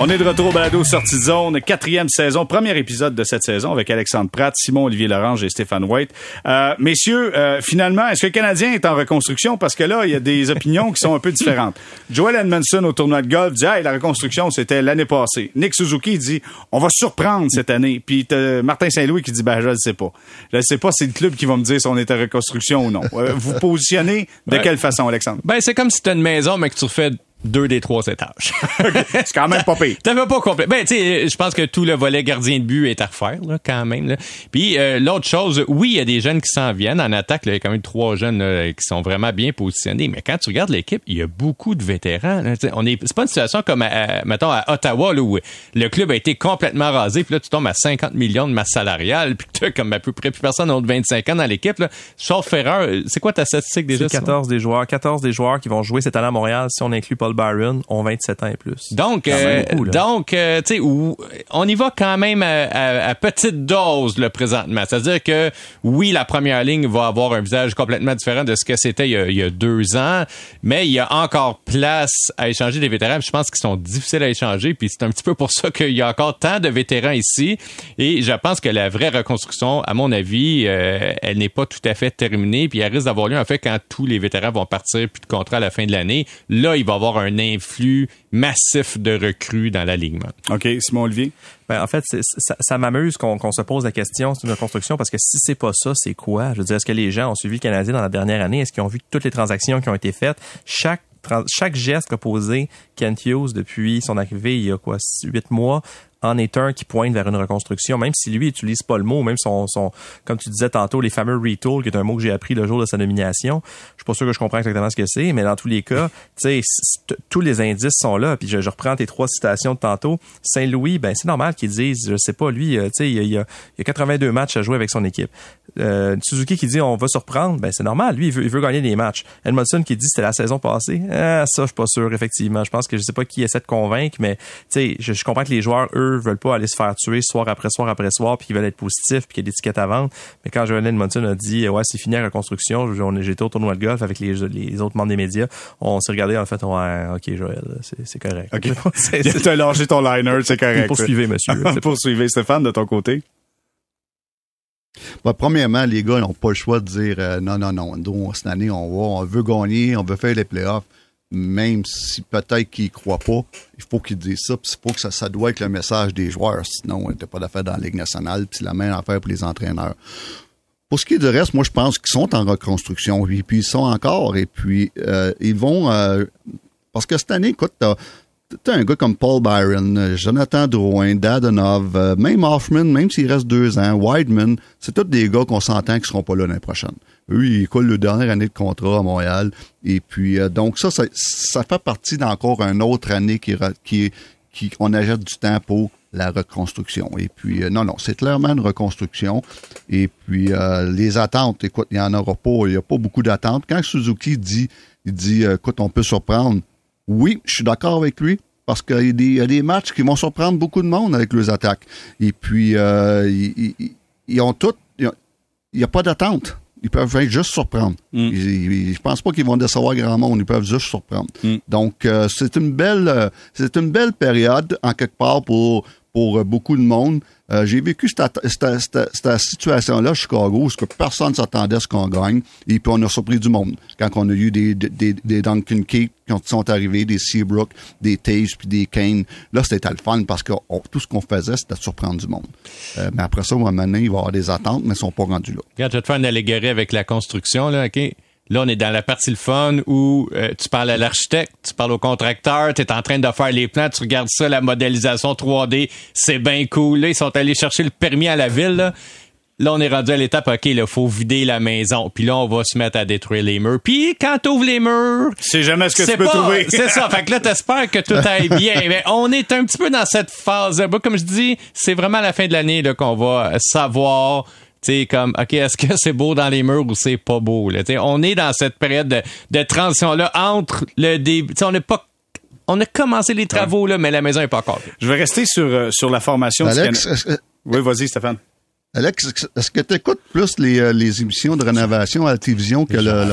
On est de retour au balado sortie de zone, quatrième saison, premier épisode de cette saison avec Alexandre Pratt, Simon Olivier Lorange et Stéphane White. Euh, messieurs, euh, finalement, est-ce que le Canadien est en reconstruction? Parce que là, il y a des opinions qui sont un peu différentes. Joel Edmondson au tournoi de golf dit hey, la reconstruction, c'était l'année passée. Nick Suzuki dit on va surprendre cette année. Puis Martin Saint-Louis qui dit ben je le sais pas. Je le sais pas, c'est le club qui va me dire si on est en reconstruction ou non. Euh, vous positionnez de Ouais. quelle façon, Alexandre? Ben, c'est comme si t'as une maison, mais que tu refais deux des trois étages. c'est quand même pas pire. T'avais pas complet. Ben, tu sais, je pense que tout le volet gardien de but est à refaire, là, quand même. Là. Puis euh, l'autre chose, oui, il y a des jeunes qui s'en viennent. En attaque, là, il y a quand même trois jeunes là, qui sont vraiment bien positionnés. Mais quand tu regardes l'équipe, il y a beaucoup de vétérans. Là. On est, c'est pas une situation comme, à, mettons, à Ottawa, là, où le club a été complètement rasé. Puis là, tu tombes à 50 millions de masse salariale. Puis tu comme à peu près plus personne de 25 ans dans l'équipe. Là. Charles Ferrer, c'est quoi ta statistique déjà? C'est 14 des joueurs. 14 des joueurs qui vont jouer cette année à Montréal, si on inclut Byron, ont 27 ans et plus. Donc, euh, donc, euh, tu sais, on y va quand même à, petite dose le présentement. C'est-à-dire que oui, la première ligne va avoir un visage complètement différent de ce que c'était il, y a deux ans, mais il y a encore place à échanger des vétérans. Je pense qu'ils sont difficiles à échanger, puis c'est un petit peu pour ça qu'il y a encore tant de vétérans ici. Et je pense que la vraie reconstruction, à mon avis, euh, elle n'est pas tout à fait terminée, puis elle risque d'avoir lieu en fait quand tous les vétérans vont partir puis de contrat à la fin de l'année. Là, il va y avoir un influx massif de recrues dans l'alignement. OK, Simon Olivier? Ben, en fait, ça, ça m'amuse qu'on se pose la question, c'est une reconstruction, parce que si c'est pas ça, c'est quoi? Je veux dire, est-ce que les gens ont suivi le Canadien dans la dernière année? Est-ce qu'ils ont vu toutes les transactions qui ont été faites? Chaque chaque geste qu'a posé Kent Hughes depuis son arrivée il y a quoi, huit mois, en est un qui pointe vers une reconstruction, même si lui utilise pas le mot, même son, son comme tu disais tantôt, les fameux retool, qui est un mot que j'ai appris le jour de sa nomination. Je suis pas sûr que je comprends exactement ce que c'est, mais dans tous les cas, tu sais, tous les indices sont là. Puis je, reprends tes trois citations de tantôt. Saint-Louis, ben c'est normal qu'ils disent, je sais pas, lui, euh, tu sais, il y a, il y a 82 matchs à jouer avec son équipe. Euh, Suzuki qui dit on va surprendre, ben c'est normal. Lui, il veut, il veut gagner des matchs. Edmondson qui dit c'était la saison passée. Ah, ça, je suis pas sûr, effectivement. Je pense que je sais pas qui essaie de convaincre, mais tu sais, je, je comprends que les joueurs, eux, veulent pas aller se faire tuer soir après soir après soir, puis qu'ils veulent être positifs, puis qu'il y a des tickets à vendre. Mais quand Joel Edmondson a dit ouais, c'est fini la reconstruction, j'étais au tournoi de golf avec les, les autres membres des médias, on s'est regardé en fait, ouais, ok Joël, c'est correct. Ok. T'as lâché ton liner, c'est correct. Poursuivez, monsieur. Poursuivez, Stéphane, de ton côté. Bah, premièrement, les gars n'ont pas le choix de dire euh, non, non, non, nous, cette année, on va, on veut gagner, on veut faire les playoffs même si peut-être qu'ils croient pas, il faut qu'ils disent ça. Puis faut que ça, ça doit être le message des joueurs. Sinon, on n'était pas d'affaire dans la Ligue nationale. Puis c'est la même affaire pour les entraîneurs. Pour ce qui est du reste, moi, je pense qu'ils sont en reconstruction. Et puis, ils sont encore. Et puis, euh, ils vont... Euh, parce que cette année, écoute, t'as as un gars comme Paul Byron, Jonathan Drouin, Dadonov, euh, même Hoffman, même s'il reste deux ans, Wideman, c'est tous des gars qu'on s'entend qui seront pas là l'année prochaine. Eux, ils coulent le dernière année de contrat à Montréal. Et puis, euh, donc ça, ça, fait partie d'encore une autre année qui, qui, qui, on achète du temps pour la reconstruction. Et puis, euh, non, non, c'est clairement une reconstruction. Et puis, euh, les attentes, écoute, il n'y en aura pas, il n'y a pas beaucoup d'attentes. Quand Suzuki dit, il dit, écoute, on peut surprendre, oui, je suis d'accord avec lui, parce qu'il y, a des matchs qui vont surprendre beaucoup de monde avec les attaques. Et puis, ils, ont tout, il n'y a, pas d'attente ils peuvent juste surprendre. Mm. je pense pas qu'ils vont décevoir grand monde, ils peuvent juste surprendre. Mm. Donc euh, c'est une belle euh, c'est une belle période en quelque part pour pour euh, beaucoup de monde. Euh, j'ai vécu cette, situation-là à Chicago, où que personne ne s'attendait à ce qu'on gagne, et puis on a surpris du monde. Quand on a eu des, des, des Duncan Keith qui sont arrivés, des Seabrook, des Taze, puis des Kane, là, c'était le fun parce que tout ce qu'on faisait, c'était de surprendre du monde. Euh, mais après ça, maintenant, il va y avoir des attentes, mais ils sont pas rendus là. Regarde, je vais te faire une avec la construction, là, OK? Là, on est dans la partie le fun où euh, tu parles à l'architecte, tu parles au contracteur, tu es en train de faire les plans, tu regardes ça, la modélisation 3D, c'est bien cool. Là, ils sont allés chercher le permis à la ville. Là. Là, on est rendu à l'étape, OK, il faut vider la maison. Puis là, on va se mettre à détruire les murs. Puis quand t'ouvres les murs... C'est jamais ce que tu peux trouver. c'est ça. Fait que là, t'espères que tout aille bien. Mais on est un petit peu dans cette phase. Comme je dis, c'est vraiment à la fin de l'année qu'on va savoir tu comme, OK, est-ce que c'est beau dans les murs ou c'est pas beau? Là? on est dans cette période de, transition-là entre le début. On n'est pas on a commencé les travaux, là, mais la maison n'est pas encore. Je vais rester sur, euh, sur la formation. Alex, Oui, vas-y, Stéphane. Alex, est-ce que tu écoutes plus les, euh, les, émissions de rénovation à la télévision que le...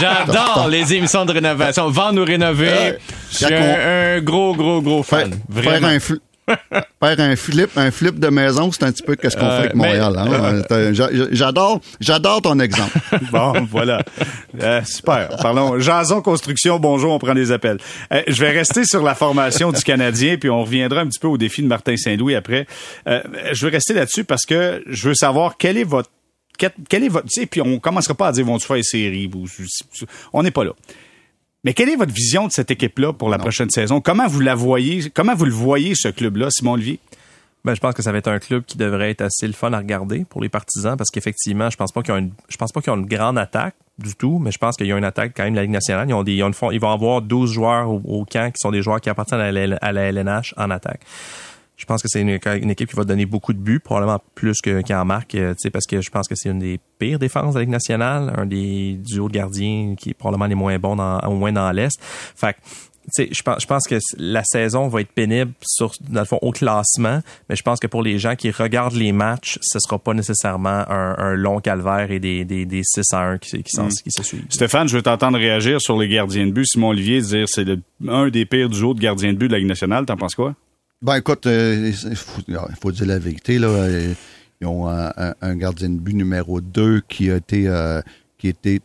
J'adore les émissions de rénovation. Vendre ou rénover. Je suis un, gros, gros, gros fan. Faire, un, Faire un flip, un flip de maison, c'est un petit peu qu'est-ce qu'on fait avec Montréal. Hein? J'adore, j'adore ton exemple. bon, voilà. Euh, super. Parlons. Jason Construction, bonjour, on prend des appels. Euh, je vais rester sur la formation du Canadien, puis on reviendra un petit peu au défi de Martin Saint-Louis après. Euh, je veux rester là-dessus parce que je veux savoir quel est votre quel est votre, tu sais, puis on commencera pas à dire vont-tu faire une série, on n'est pas là Mais quelle est votre vision de cette équipe-là pour la prochaine saison? Comment vous la voyez? Comment vous le voyez, ce club-là, Simon Olivier? Ben, je pense que ça va être un club qui devrait être assez le fun à regarder pour les partisans parce qu'effectivement, je pense pas qu'ils ont une, je pense pas qu'ils ont une grande attaque du tout, mais je pense qu'il y a une attaque quand même de la Ligue nationale. Ils ont des, ils, ont une, ils vont avoir 12 joueurs au, au, camp qui sont des joueurs qui appartiennent à la, à la LNH en attaque. Je pense que c'est une, une, équipe qui va donner beaucoup de buts, probablement plus que qui en marque, euh, parce que je pense que c'est une des pires défenses de la Ligue nationale, un des duos de gardiens qui est probablement les moins bons dans, au moins dans l'Est. Fait je pense, je pense que la saison va être pénible sur, dans le fond, au classement, mais je pense que pour les gens qui regardent les matchs, ce sera pas nécessairement un, un long calvaire et des, des, des 6 à 1 qui, qui, mm. qui se suivent. Stéphane, je veux t'entendre réagir sur les gardiens de but. Simon Olivier dire c'est un des pires duos de gardiens de but de la Ligue nationale. T'en penses quoi? Ben écoute, euh, il, faut, il, faut, dire la vérité. Là. Ils ont un, un, gardien de but numéro 2 qui a été... Euh, qui était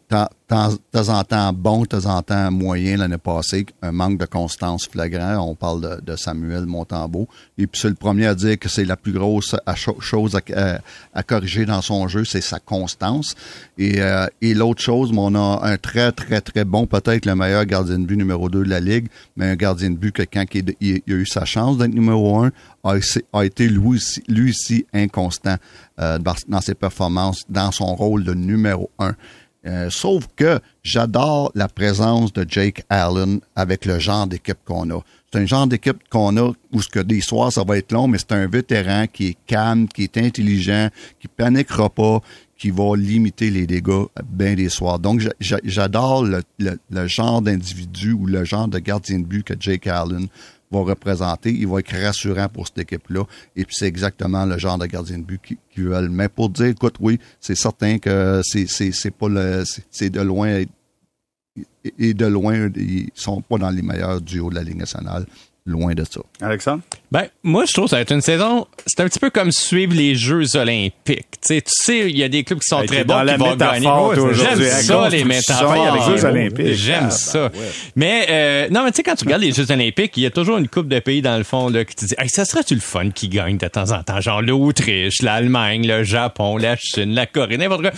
de temps en temps bon, de temps en temps moyen l'année passée, un manque de constance flagrant. On parle de, Samuel Montembeau. Et puis c'est le premier à dire que c'est la plus grosse chose à, corriger dans son jeu, c'est sa constance. Et, euh, l'autre chose, on a un très, très, très bon, peut-être le meilleur gardien de but numéro 2 de la Ligue, mais un gardien de but que quand il, a eu sa chance d'être numéro 1, a, été lui aussi, lui aussi inconstant euh, dans ses performances, dans son rôle de numéro 1. Euh, sauf que j'adore la présence de Jake Allen avec le genre d'équipe qu'on a. C'est un genre d'équipe qu'on a où ce que des soirs ça va être long, mais c'est un vétéran qui est calme, qui est intelligent, qui paniquera pas, qui va limiter les dégâts bien des soirs. Donc j'adore le, le, genre d'individu ou le genre de gardien de but que Jake Allen va représenter. Il va être rassurant pour cette équipe-là. Et puis, c'est exactement le genre de gardien de but qu'ils veulent. Mais pour dire, écoute, oui, c'est certain que c'est, c'est, c'est pas le, c'est de loin, et de loin, ils sont pas dans les meilleurs duos de la Ligue nationale. Loin de ça. Alexandre? Ben, moi, je trouve que ça va être une saison. C'est un petit peu comme suivre les Jeux Olympiques. tu sais, il y a des clubs qui sont très bons qui vont gagner. J'aime ça, les métaphores. Olympiques. J'aime ah, ça. Ben, mais, euh, non, mais tu sais, quand tu regardes les Jeux Olympiques, il y a toujours une coupe de pays dans le fond, là, qui te dit, hey, ça serait-tu le fun qui gagne de temps en temps? Genre l'Autriche, l'Allemagne, le Japon, la Chine, la Corée, n'importe quoi.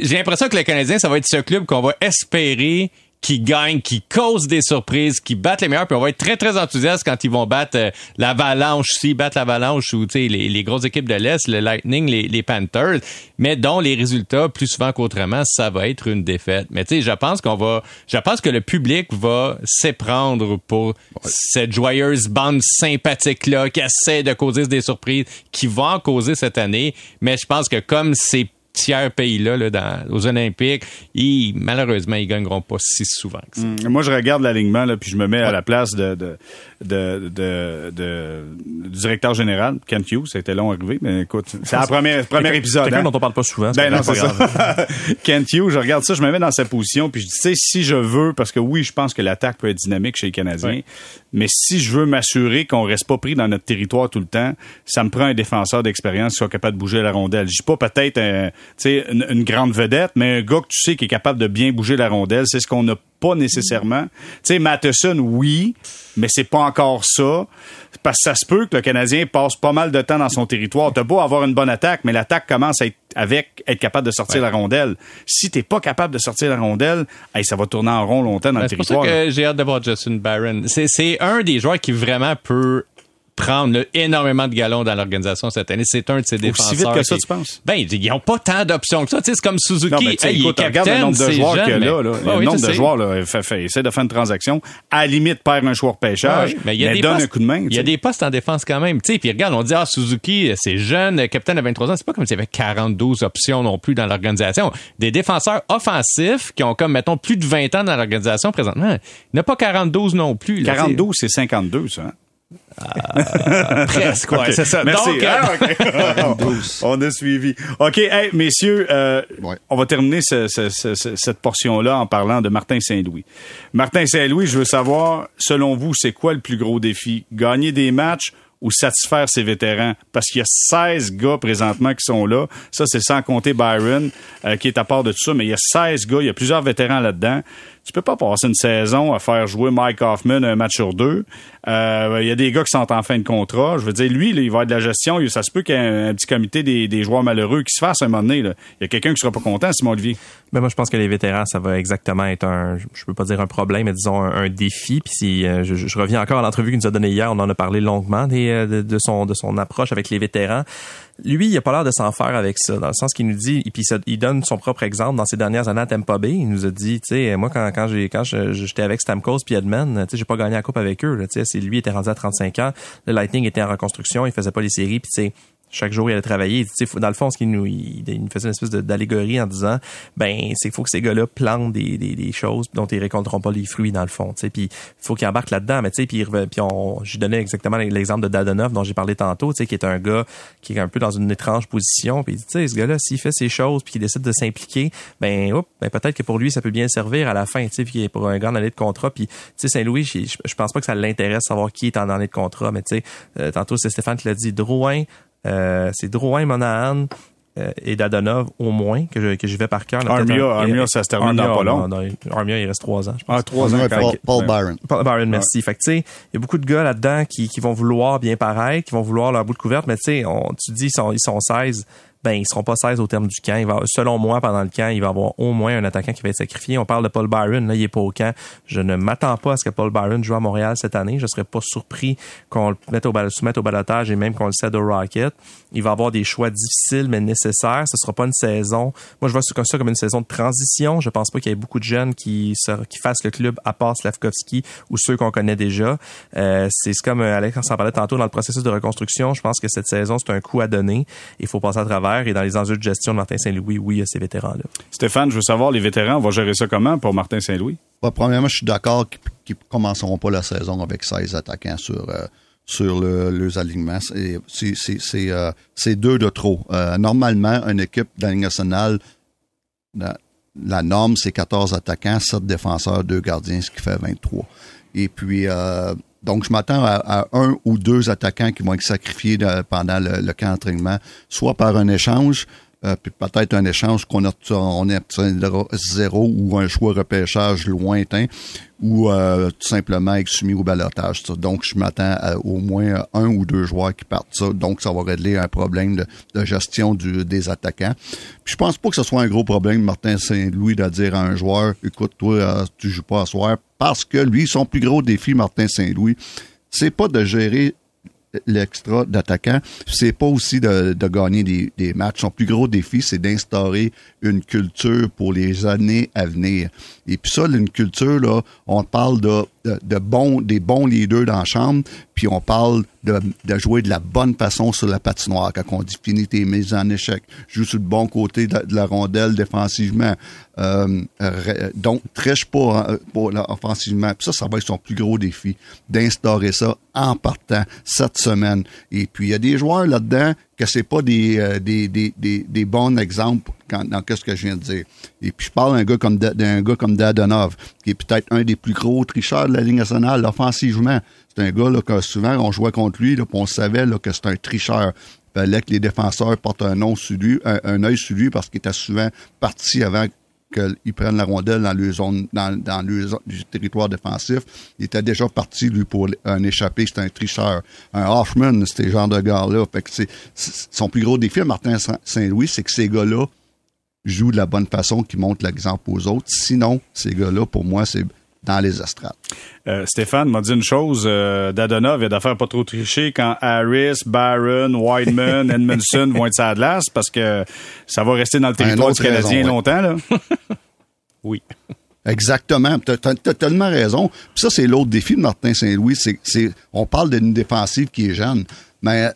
J'ai l'impression que les Canadiens, ça va être ce club qu'on va espérer qui gagnent, qui causent des surprises, qui battent les meilleurs. Puis on va être très, très enthousiaste quand ils vont battre euh, l'Avalanche, s'ils battent l'Avalanche ou les, les grosses équipes de l'Est, le Lightning, les, les, Panthers, mais dont les résultats, plus souvent qu'autrement, ça va être une défaite. Mais tu sais, je pense qu'on va... Je pense que le public va s'éprendre pour cette joyeuse bande sympathique-là qui essaie de causer des surprises, qui va en causer cette année. Mais je pense que comme c'est tiers pays-là, là, dans, aux Olympiques, ils, malheureusement, ils gagneront pas si souvent que ça. Hum, moi, je regarde l'alignement, là, puis je me mets à la place de, de, de, de, de, du directeur général, Kent Hughes. C'était long à arriver, mais écoute, c'est le premier, premier épisode. Quelqu'un hein? dont on parle pas souvent. Ben non, c'est ça. Kent Hughes, je regarde ça, je me mets dans sa position, puis je dis, tu sais, si je veux, parce que oui, je pense que l'attaque peut être dynamique chez les Canadiens, mais si je veux m'assurer qu'on reste pas pris dans notre territoire tout le temps, ça me prend un défenseur d'expérience qui soit capable de bouger la rondelle. Je dis pas peut-être un, une, une grande vedette, mais un gars que tu sais qui est capable de bien bouger la rondelle, c'est ce qu'on n'a pas nécessairement. Tu sais, Matheson, oui, mais c'est pas encore ça. Parce que ça se peut que le Canadien passe pas mal de temps dans son territoire. T'as beau avoir une bonne attaque, mais l'attaque commence à être avec être capable de sortir la rondelle. Si t'es pas capable de sortir la rondelle, ça va tourner en rond longtemps dans le territoire. C'est pour ça que j'ai hâte de voir Justin Barron. C'est un des joueurs qui vraiment peut prendre énormément de galons dans l'organisation cette année. C'est un de ses défenseurs. Aussi vite que ça, tu penses? Ben, ils n'ont pas tant d'options que ça. Tu sais, c'est comme Suzuki. Non, ben, il est capitaine, le nombre de joueurs qu'il y a là. le nombre de joueurs, là, fait, fait, essaie de faire une transaction. À la limite, perd un joueur pêchage, mais, il y a des donne postes, un coup de main. Il y a des postes en défense quand même. Tu sais, puis regarde, on dit, ah, Suzuki, c'est jeune, capitaine de 23 ans. C'est pas comme s'il y avait 42 options non plus dans l'organisation. Des défenseurs offensifs qui ont comme, mettons, plus de 20 ans dans l'organisation présentement. Il n'y a pas 42 non plus. Là, 42, c'est 52, ça. Euh, presque, ouais, c'est ça. Merci. Donc, ah, on a suivi. OK, hey, messieurs, euh, on va terminer ce, ce, ce, cette portion-là en parlant de Martin Saint-Louis. Martin Saint-Louis, je veux savoir, selon vous, c'est quoi le plus gros défi? Gagner des matchs ou satisfaire ses vétérans? Parce qu'il y a 16 gars présentement qui sont là. Ça, c'est sans compter Byron, euh, qui est à part de tout ça, mais il y a 16 gars, il y a plusieurs vétérans là-dedans. Tu peux pas passer une saison à faire jouer Mike Hoffman un match sur deux. Euh, il y a des gars qui sont en fin de contrat. Je veux dire, lui, il va avoir de la gestion. Ça se peut qu'il y ait un, petit comité des, joueurs malheureux qui se fasse à un moment donné. Il y a quelqu'un qui sera pas content, Simon Olivier. Ben moi, je pense que les vétérans, ça va exactement être un, je peux pas dire un problème, mais disons un, défi. Puis si euh, je, reviens encore à l'entrevue qu'il nous a donnée hier, on en a parlé longuement des, de, de, son de son approche avec les vétérans lui, il a pas l'air de s'en faire avec ça, dans le sens qu'il nous dit, et il donne son propre exemple dans ses dernières années à Tampa Bay. Il nous a dit, tu sais, moi quand quand j'ai quand j'étais avec Stamkos puis Edman, tu sais, j'ai pas gagné la coupe avec eux. Tu sais, c'est lui était rendu à 35 ans, le Lightning était en reconstruction, il faisait pas les séries, puis tu sais, chaque jour il allait travailler. dans le fond, ce qu'il nous, il, faisait une espèce d'allégorie en disant, ben c'est faut que ces gars-là plantent des, des, des, choses dont ils récolteront pas les fruits dans le fond. Puis il faut qu'ils embarquent là-dedans. Mais tu sais, puis puis on, je donnais exactement l'exemple de Dadonov dont j'ai parlé tantôt, tu sais, qui est un gars qui est un peu dans une étrange position. Puis tu sais, ce gars-là, s'il fait ces choses puis qu'il décide de s'impliquer, ben, ben peut-être que pour lui ça peut bien servir à la fin. Tu sais, puis pour un grand année de contrat. Puis tu sais, Saint-Louis, je, je, pense pas que ça l'intéresse savoir qui est en année de contrat. Mais tu sais, euh, tantôt c'est Stéphane qui l'a dit, Drouin euh, c'est Drouin, Monahan euh, et Dadonov au moins que je, que je vais par cœur. Armia, Armia, ça se termine dans pas long. Armia, il reste trois ans, je pense. Ah, trois ans. Paul, Paul, Byron. Paul Byron, merci. Fait que, tu sais, il y a beaucoup de gars là-dedans qui, qui vont vouloir bien pareil, qui vont vouloir leur bout de couverte, mais tu sais, tu dis, ils sont, ils sont 16 ben ils seront pas 16 au terme du camp. Il va, selon moi, pendant le camp, il va y avoir au moins un attaquant qui va être sacrifié. On parle de Paul Byron, là, il est pas au camp. Je ne m'attends pas à ce que Paul Byron joue à Montréal cette année. Je serais pas surpris qu'on le mette au soumette au balotage et même qu'on le cède au Rocket. Il va avoir des choix difficiles mais nécessaires. Ce sera pas une saison. Moi, je vois ça comme ça comme une saison de transition. Je pense pas qu'il y ait beaucoup de jeunes qui, qui fassent le club à part Slavkovski ou ceux qu'on connaît déjà. Euh, c'est comme euh, Alex s'en parlait tantôt dans le processus de reconstruction. Je pense que cette saison, c'est un coup à donner. Il faut passer à travers et dans les enjeux de gestion de Martin Saint-Louis, oui, il y a ces vétérans-là. Stéphane, je veux savoir, les vétérans, on va gérer ça comment pour Martin Saint-Louis? premièrement, je suis d'accord qu'ils ne commenceront pas la saison avec 16 attaquants sur, euh, sur le, les alignements. Euh, c'est deux de trop. Euh, normalement, une équipe de la nationale, la, norme, c'est 14 attaquants, 7 défenseurs, 2 gardiens, ce qui fait 23. Et puis, donc, je m'attends à, un ou deux attaquants qui vont être sacrifiés pendant le, camp d'entraînement, soit par un échange, euh, puis peut-être un échange qu'on a on est zéro ou un choix repêchage lointain ou euh, tout simplement être soumis au balotage. Donc, je m'attends à au moins un ou deux joueurs qui partent ça. Donc, ça va régler un problème de, gestion du, des attaquants. Puis, je pense pas que ce soit un gros problème, Martin Saint-Louis, de dire à un joueur, écoute, toi, euh, tu joues pas à soir, parce que lui, son plus gros défi, Martin Saint-Louis, c'est pas de gérer l'extra d'attaquant, c'est pas aussi de, gagner des, des, matchs. Son plus gros défi, c'est d'instaurer une culture pour les années à venir. Et puis ça, une culture, là, on parle de, de, bons, des bons leaders dans la chambre, puis on parle de, jouer de la bonne façon sur la patinoire. Quand on définit tes mises en échec, joue sur le bon côté de, la rondelle défensivement. Euh, donc, triche pas pour offensivement. Puis ça, ça va être son plus gros défi, d'instaurer ça en partant cette semaine. Et puis, il y a des joueurs là-dedans que c'est pas des, euh, des, des, des, des, bons exemples quand, dans ce que je viens de dire. Et puis je parle d'un gars comme d'un gars comme Dadonov, qui est peut-être un des plus gros tricheurs de la Ligue nationale offensivement. C'est un gars là, que souvent on jouait contre lui, là, on savait là, que c'est un tricheur. Il fallait que les défenseurs portent un nom sur lui, un œil sur lui parce qu'il était souvent parti avant qu'ils prennent la rondelle dans le zone, dans, dans le territoire défensif. Il était déjà parti, lui, pour un échappé. C'était un tricheur. Un Hoffman, c'était genre de gars-là. Fait son plus gros défi Martin Saint-Louis, c'est que ces gars-là jouent de la bonne façon, qu'ils montrent l'exemple aux autres. Sinon, ces gars-là, pour moi, c'est dans les astrales. Euh, Stéphane m'a dit une chose, euh, Dadonov, il a d'affaires pas trop tricher quand Harris, Barron, Wideman, Edmondson vont être sa glace parce que ça va rester dans le territoire du Canadien longtemps. Là. oui. Exactement. Tu as, tellement raison. Puis ça, c'est l'autre défi de Martin Saint-Louis. C'est, on parle d'une défensive qui est jeune, mais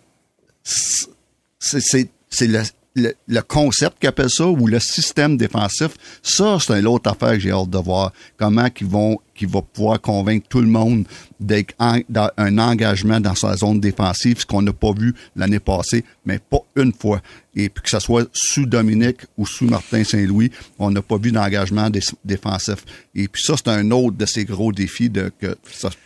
c'est, c'est le, concept qu'appelle ça ou le système défensif, ça, c'est une autre affaire que j'ai hâte de voir. Comment qu'ils vont, qu'ils vont pouvoir convaincre tout le monde d'être un engagement dans sa zone défensive, ce qu'on n'a pas vu l'année passée, mais pas une fois. Et puis que ce soit sous Dominique ou sous Martin Saint-Louis, on n'a pas vu d'engagement défensif. Et puis ça, c'est un autre de ces gros défis de que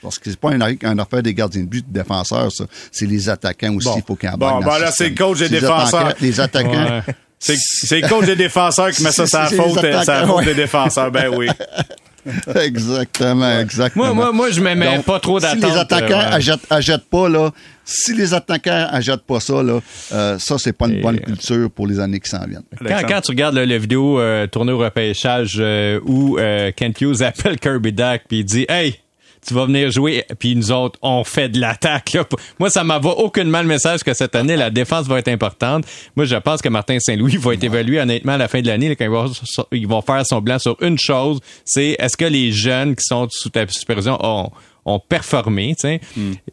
parce que c'est pas un, un, affaire des gardiens de but, de défenseurs, ça. C'est les attaquants aussi, il faut qu'ils Bon, ben là, c'est le coach des défenseurs. Les attaquants. C'est le coach des défenseurs qui met ça sur la faute, sa faute des défenseurs. Ben oui. exactement, exactement. Moi, moi, moi je me mets pas trop Si d'attente. les attaquants euh, ouais. achètent, achètent pas, là, si les attaquants achètent pas ça, là, euh, ça, c'est pas une Et, bonne euh, culture pour les années qui s'en viennent. Quand, tu regardes là, la vidéo euh, tournée au repêchage euh, où euh, Kent Hughes appelle Kirby Duck puis il dit Hey, tu vas venir jouer, puis nous autres, on fait de l'attaque. là. Moi, ça m'envoie aucunement le message que cette année, la défense va être importante. Moi, je pense que Martin Saint-Louis va être évalué honnêtement à la fin de l'année, là, quand il va, ils vont faire son blanc sur une chose, c'est est-ce que les jeunes qui sont sous ta supervision ont ont performé, tu sais.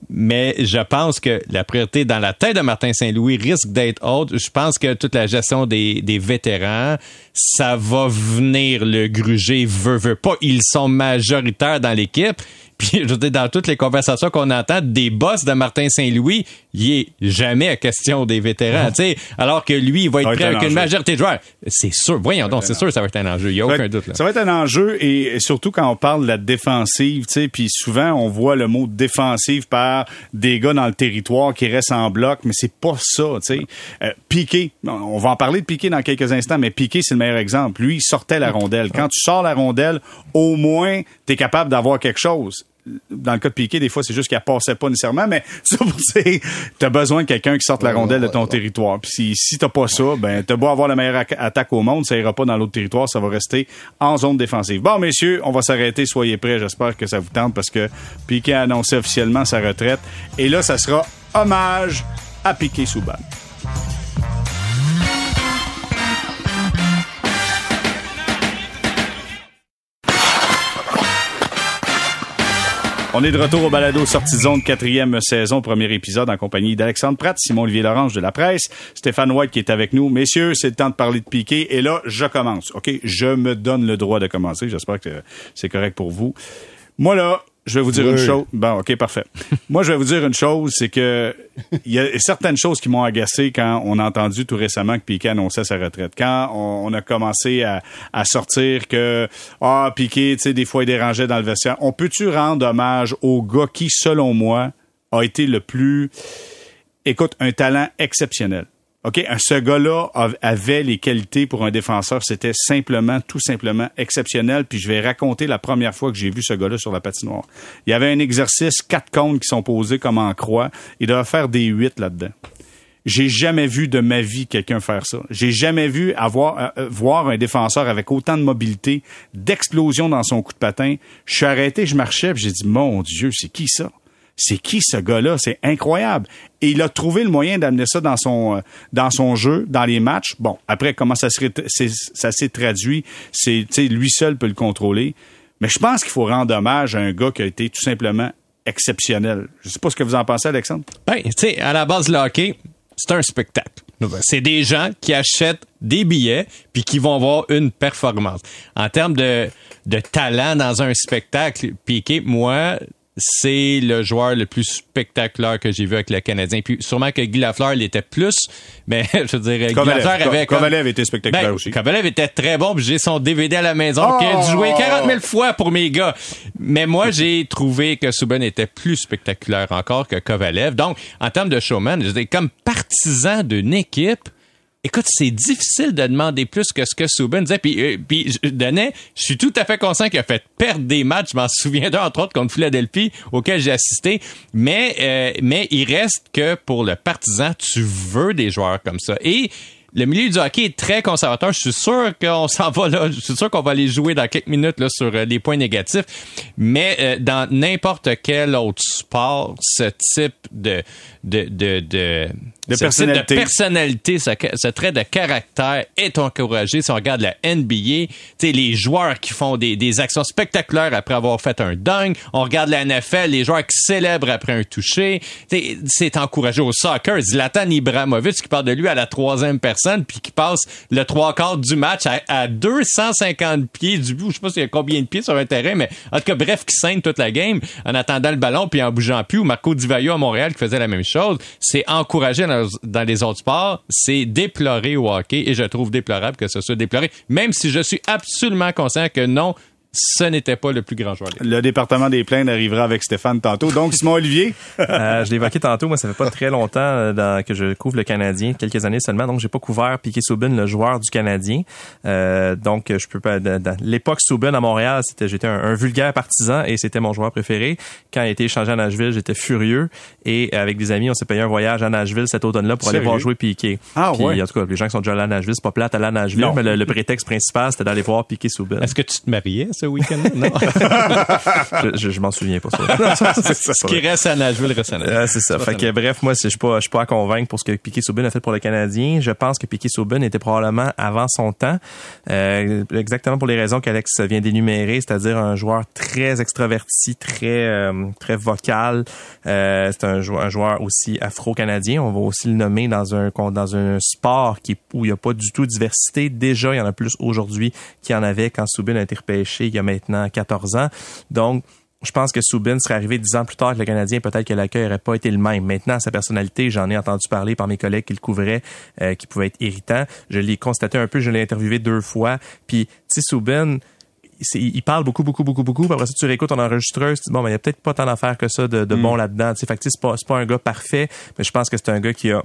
Mais je pense que la priorité dans la tête de Martin Saint-Louis risque d'être haute. Je pense que toute la gestion des, des vétérans, ça va venir le gruger, veut, veut pas. Ils sont majoritaires dans l'équipe. Puis, je veux dire, dans toutes les conversations qu'on entend des boss de Martin Saint-Louis, il est jamais à question des vétérans, tu sais. Alors que lui, il va être prêt un avec une majorité de joueurs. C'est sûr. Voyons donc, c'est sûr que ça va être un enjeu. Il n'y a aucun doute, là. Ça va être un enjeu et, et surtout quand on parle de la défensive, tu sais, puis souvent on voit le mot défensive par des gars dans le territoire qui restent en bloc, mais c'est pas ça, tu sais. Euh, Piqué, on va en parler de Piqué dans quelques instants, mais Piqué c'est le meilleur exemple. Lui, il sortait la rondelle. Quand tu sors la rondelle, au moins tu es capable d'avoir quelque chose. Dans le cas de Piqué, des fois, c'est juste qu'elle passait pas nécessairement, mais ça pour dire, t'as besoin de quelqu'un qui sorte la rondelle de ton territoire. Puis si, si t'as pas ça, ben t'as beau avoir la meilleure attaque au monde, ça ira pas dans l'autre territoire, ça va rester en zone défensive. Bon, messieurs, on va s'arrêter, soyez prêts. J'espère que ça vous tente parce que Piquet a annoncé officiellement sa retraite. Et là, ça sera hommage à Piquet Souban. On est de retour au balado Sortie de zone, quatrième saison, premier épisode en compagnie d'Alexandre Pratt, Simon-Olivier Lorange de la presse, Stéphane White qui est avec nous. Messieurs, c'est le temps de parler de Piqué. Et là, je commence. OK? Je me donne le droit de commencer. J'espère que c'est correct pour vous. Moi, là, je vais vous dire Oui. une chose. Bon, OK, parfait. Moi, je vais vous dire une chose, c'est que il y a certaines choses qui m'ont agacé quand on a entendu tout récemment que Piquet annonçait sa retraite. Quand on, on a commencé à, à sortir que ah Piquet, tu sais, des fois il dérangeait dans le vestiaire. On peut-tu rendre hommage au gars qui, selon moi, a été le plus, écoute, un talent exceptionnel? OK, ce gars-là av- avait les qualités pour un défenseur, c'était simplement, tout simplement exceptionnel. Puis je vais raconter la première fois que j'ai vu ce gars-là sur la patinoire. Il y avait un exercice, quatre cônes qui sont posés comme en croix. Il doit faire des huit là-dedans. J'ai jamais vu de ma vie quelqu'un faire ça. J'ai jamais vu avoir euh, euh, voir un défenseur avec autant de mobilité, d'explosion dans son coup de patin. Je suis arrêté, je marchais, puis j'ai dit mon Dieu, c'est qui ça? C'est qui ce gars-là? C'est incroyable. Et il a trouvé le moyen d'amener ça dans son euh, dans son jeu, dans les matchs. Bon, après comment ça s'est c'est- ça s'est traduit, c'est tu sais lui seul peut le contrôler. Mais je pense qu'il faut rendre hommage à un gars qui a été tout simplement exceptionnel. Je sais pas ce que vous en pensez, Alexandre. Ben, tu sais, à la base, le hockey, c'est un spectacle. C'est des gens qui achètent des billets puis qui vont voir une performance. En termes de, de talent dans un spectacle, Piqué, moi, c'est le joueur le plus spectaculaire que j'ai vu avec le Canadien. Puis sûrement que Guy Lafleur l'était plus, mais je dirais Guy Kovalev. Lafleur avait Ko- Kovalev était spectaculaire Ben, aussi. Kovalev était très bon, puis j'ai son DVD à la maison qui a dû Oh! jouer 40 000 fois pour mes gars. Mais moi, j'ai trouvé que Subban était plus spectaculaire encore que Kovalev. Donc, en termes de showman, je comme partisan d'une équipe, Écoute, c'est difficile de demander plus que ce que Subban disait. Puis, euh, puis je donnais, je suis tout à fait conscient qu'il a fait perdre des matchs. Je m'en souviens d'un, entre autres, contre Philadelphie, auquel j'ai assisté. Mais, euh, mais il reste que pour le partisan, tu veux des joueurs comme ça. Et le milieu du hockey est très conservateur. Je suis sûr qu'on s'en va là. Je suis sûr qu'on va aller jouer dans quelques minutes là, sur euh, les points négatifs. Mais euh, dans n'importe quel autre sport, ce type de de de de, De ce type personnalité. de personnalité, ce, ce trait de caractère est encouragé. Si on regarde la NBA, les joueurs qui font des, des actions spectaculaires après avoir fait un dunk, on regarde la NFL, les joueurs qui célèbrent après un toucher, c'est encouragé au soccer. Zlatan Ibrahimovic qui parle de lui à la troisième personne puis qui passe le trois quarts du match à, à 250 pieds du but. Je sais pas s'il y a combien de pieds sur un terrain, mais en tout cas, bref, qui saigne toute la game en attendant le ballon puis en bougeant plus. Ou Marco Di Vaio à Montréal qui faisait la même chose. C'est encouragé dans, dans les autres sports. C'est déploré au hockey et je trouve déplorable que ce soit déploré. Même si je suis absolument conscient que non, ce n'était pas le plus grand joueur. Le département des plaintes arrivera avec Stéphane tantôt. Donc, Simon Olivier. euh, je l'ai évoqué tantôt. Moi, ça fait pas très longtemps euh, dans, que je couvre le Canadien, quelques années seulement. Donc, j'ai pas couvert Piquet Soubin, le joueur du Canadien. Euh, donc, je peux pas. Dans l'époque Soubin à Montréal, c'était j'étais un, un, vulgaire partisan et c'était mon joueur préféré. Quand il a été échangé à Nashville, j'étais furieux. Et avec des amis, on s'est payé un voyage à Nashville cet automne-là pour aller voir jouer Piquet. Ah Puis, ouais. En tout cas, les gens qui sont déjà allés à Nashville, c'est pas plate à Nashville, Non. mais le, le prétexte principal, c'était d'aller voir Piquet Soubin. Est-ce que tu te mariais ce week-end? Non. je je, je m'en souviens pas. Ça. Ce qui reste à Nashville reste à Nashville. Euh, c'est ça. Fait que bref, moi, je suis pas, pas à convaincre pour ce que Piquet Soubin a fait pour le Canadien. Je pense que Piquet Soubin était probablement avant son temps, euh, exactement pour les raisons qu'Alex vient d'énumérer, c'est-à-dire un joueur très extraverti, très euh, très vocal. Euh, c'est un joueur, un joueur aussi afro-canadien. On va aussi le nommer dans un dans un sport qui où il y a pas du tout de diversité. Déjà, il y en a plus aujourd'hui qu'il y en avait quand Soubin a été repêché il y a maintenant 14 ans. Donc je pense que Soubin serait arrivé dix ans plus tard que le Canadien, peut-être que l'accueil n'aurait pas été le même. Maintenant, sa personnalité, j'en ai entendu parler par mes collègues qui le couvraient, euh, qui pouvait être irritant. Je l'ai constaté un peu, je l'ai interviewé deux fois. Puis, tu Soubin, il parle beaucoup, beaucoup, beaucoup, beaucoup. Puis après ça, tu réécoutes ton enregistreuse, tu dis, bon, mais il y a peut-être pas tant d'affaires que ça de, de mm. bon là-dedans. Tu sais, fait que c'est pas, pas un gars parfait, mais je pense que c'est un gars qui a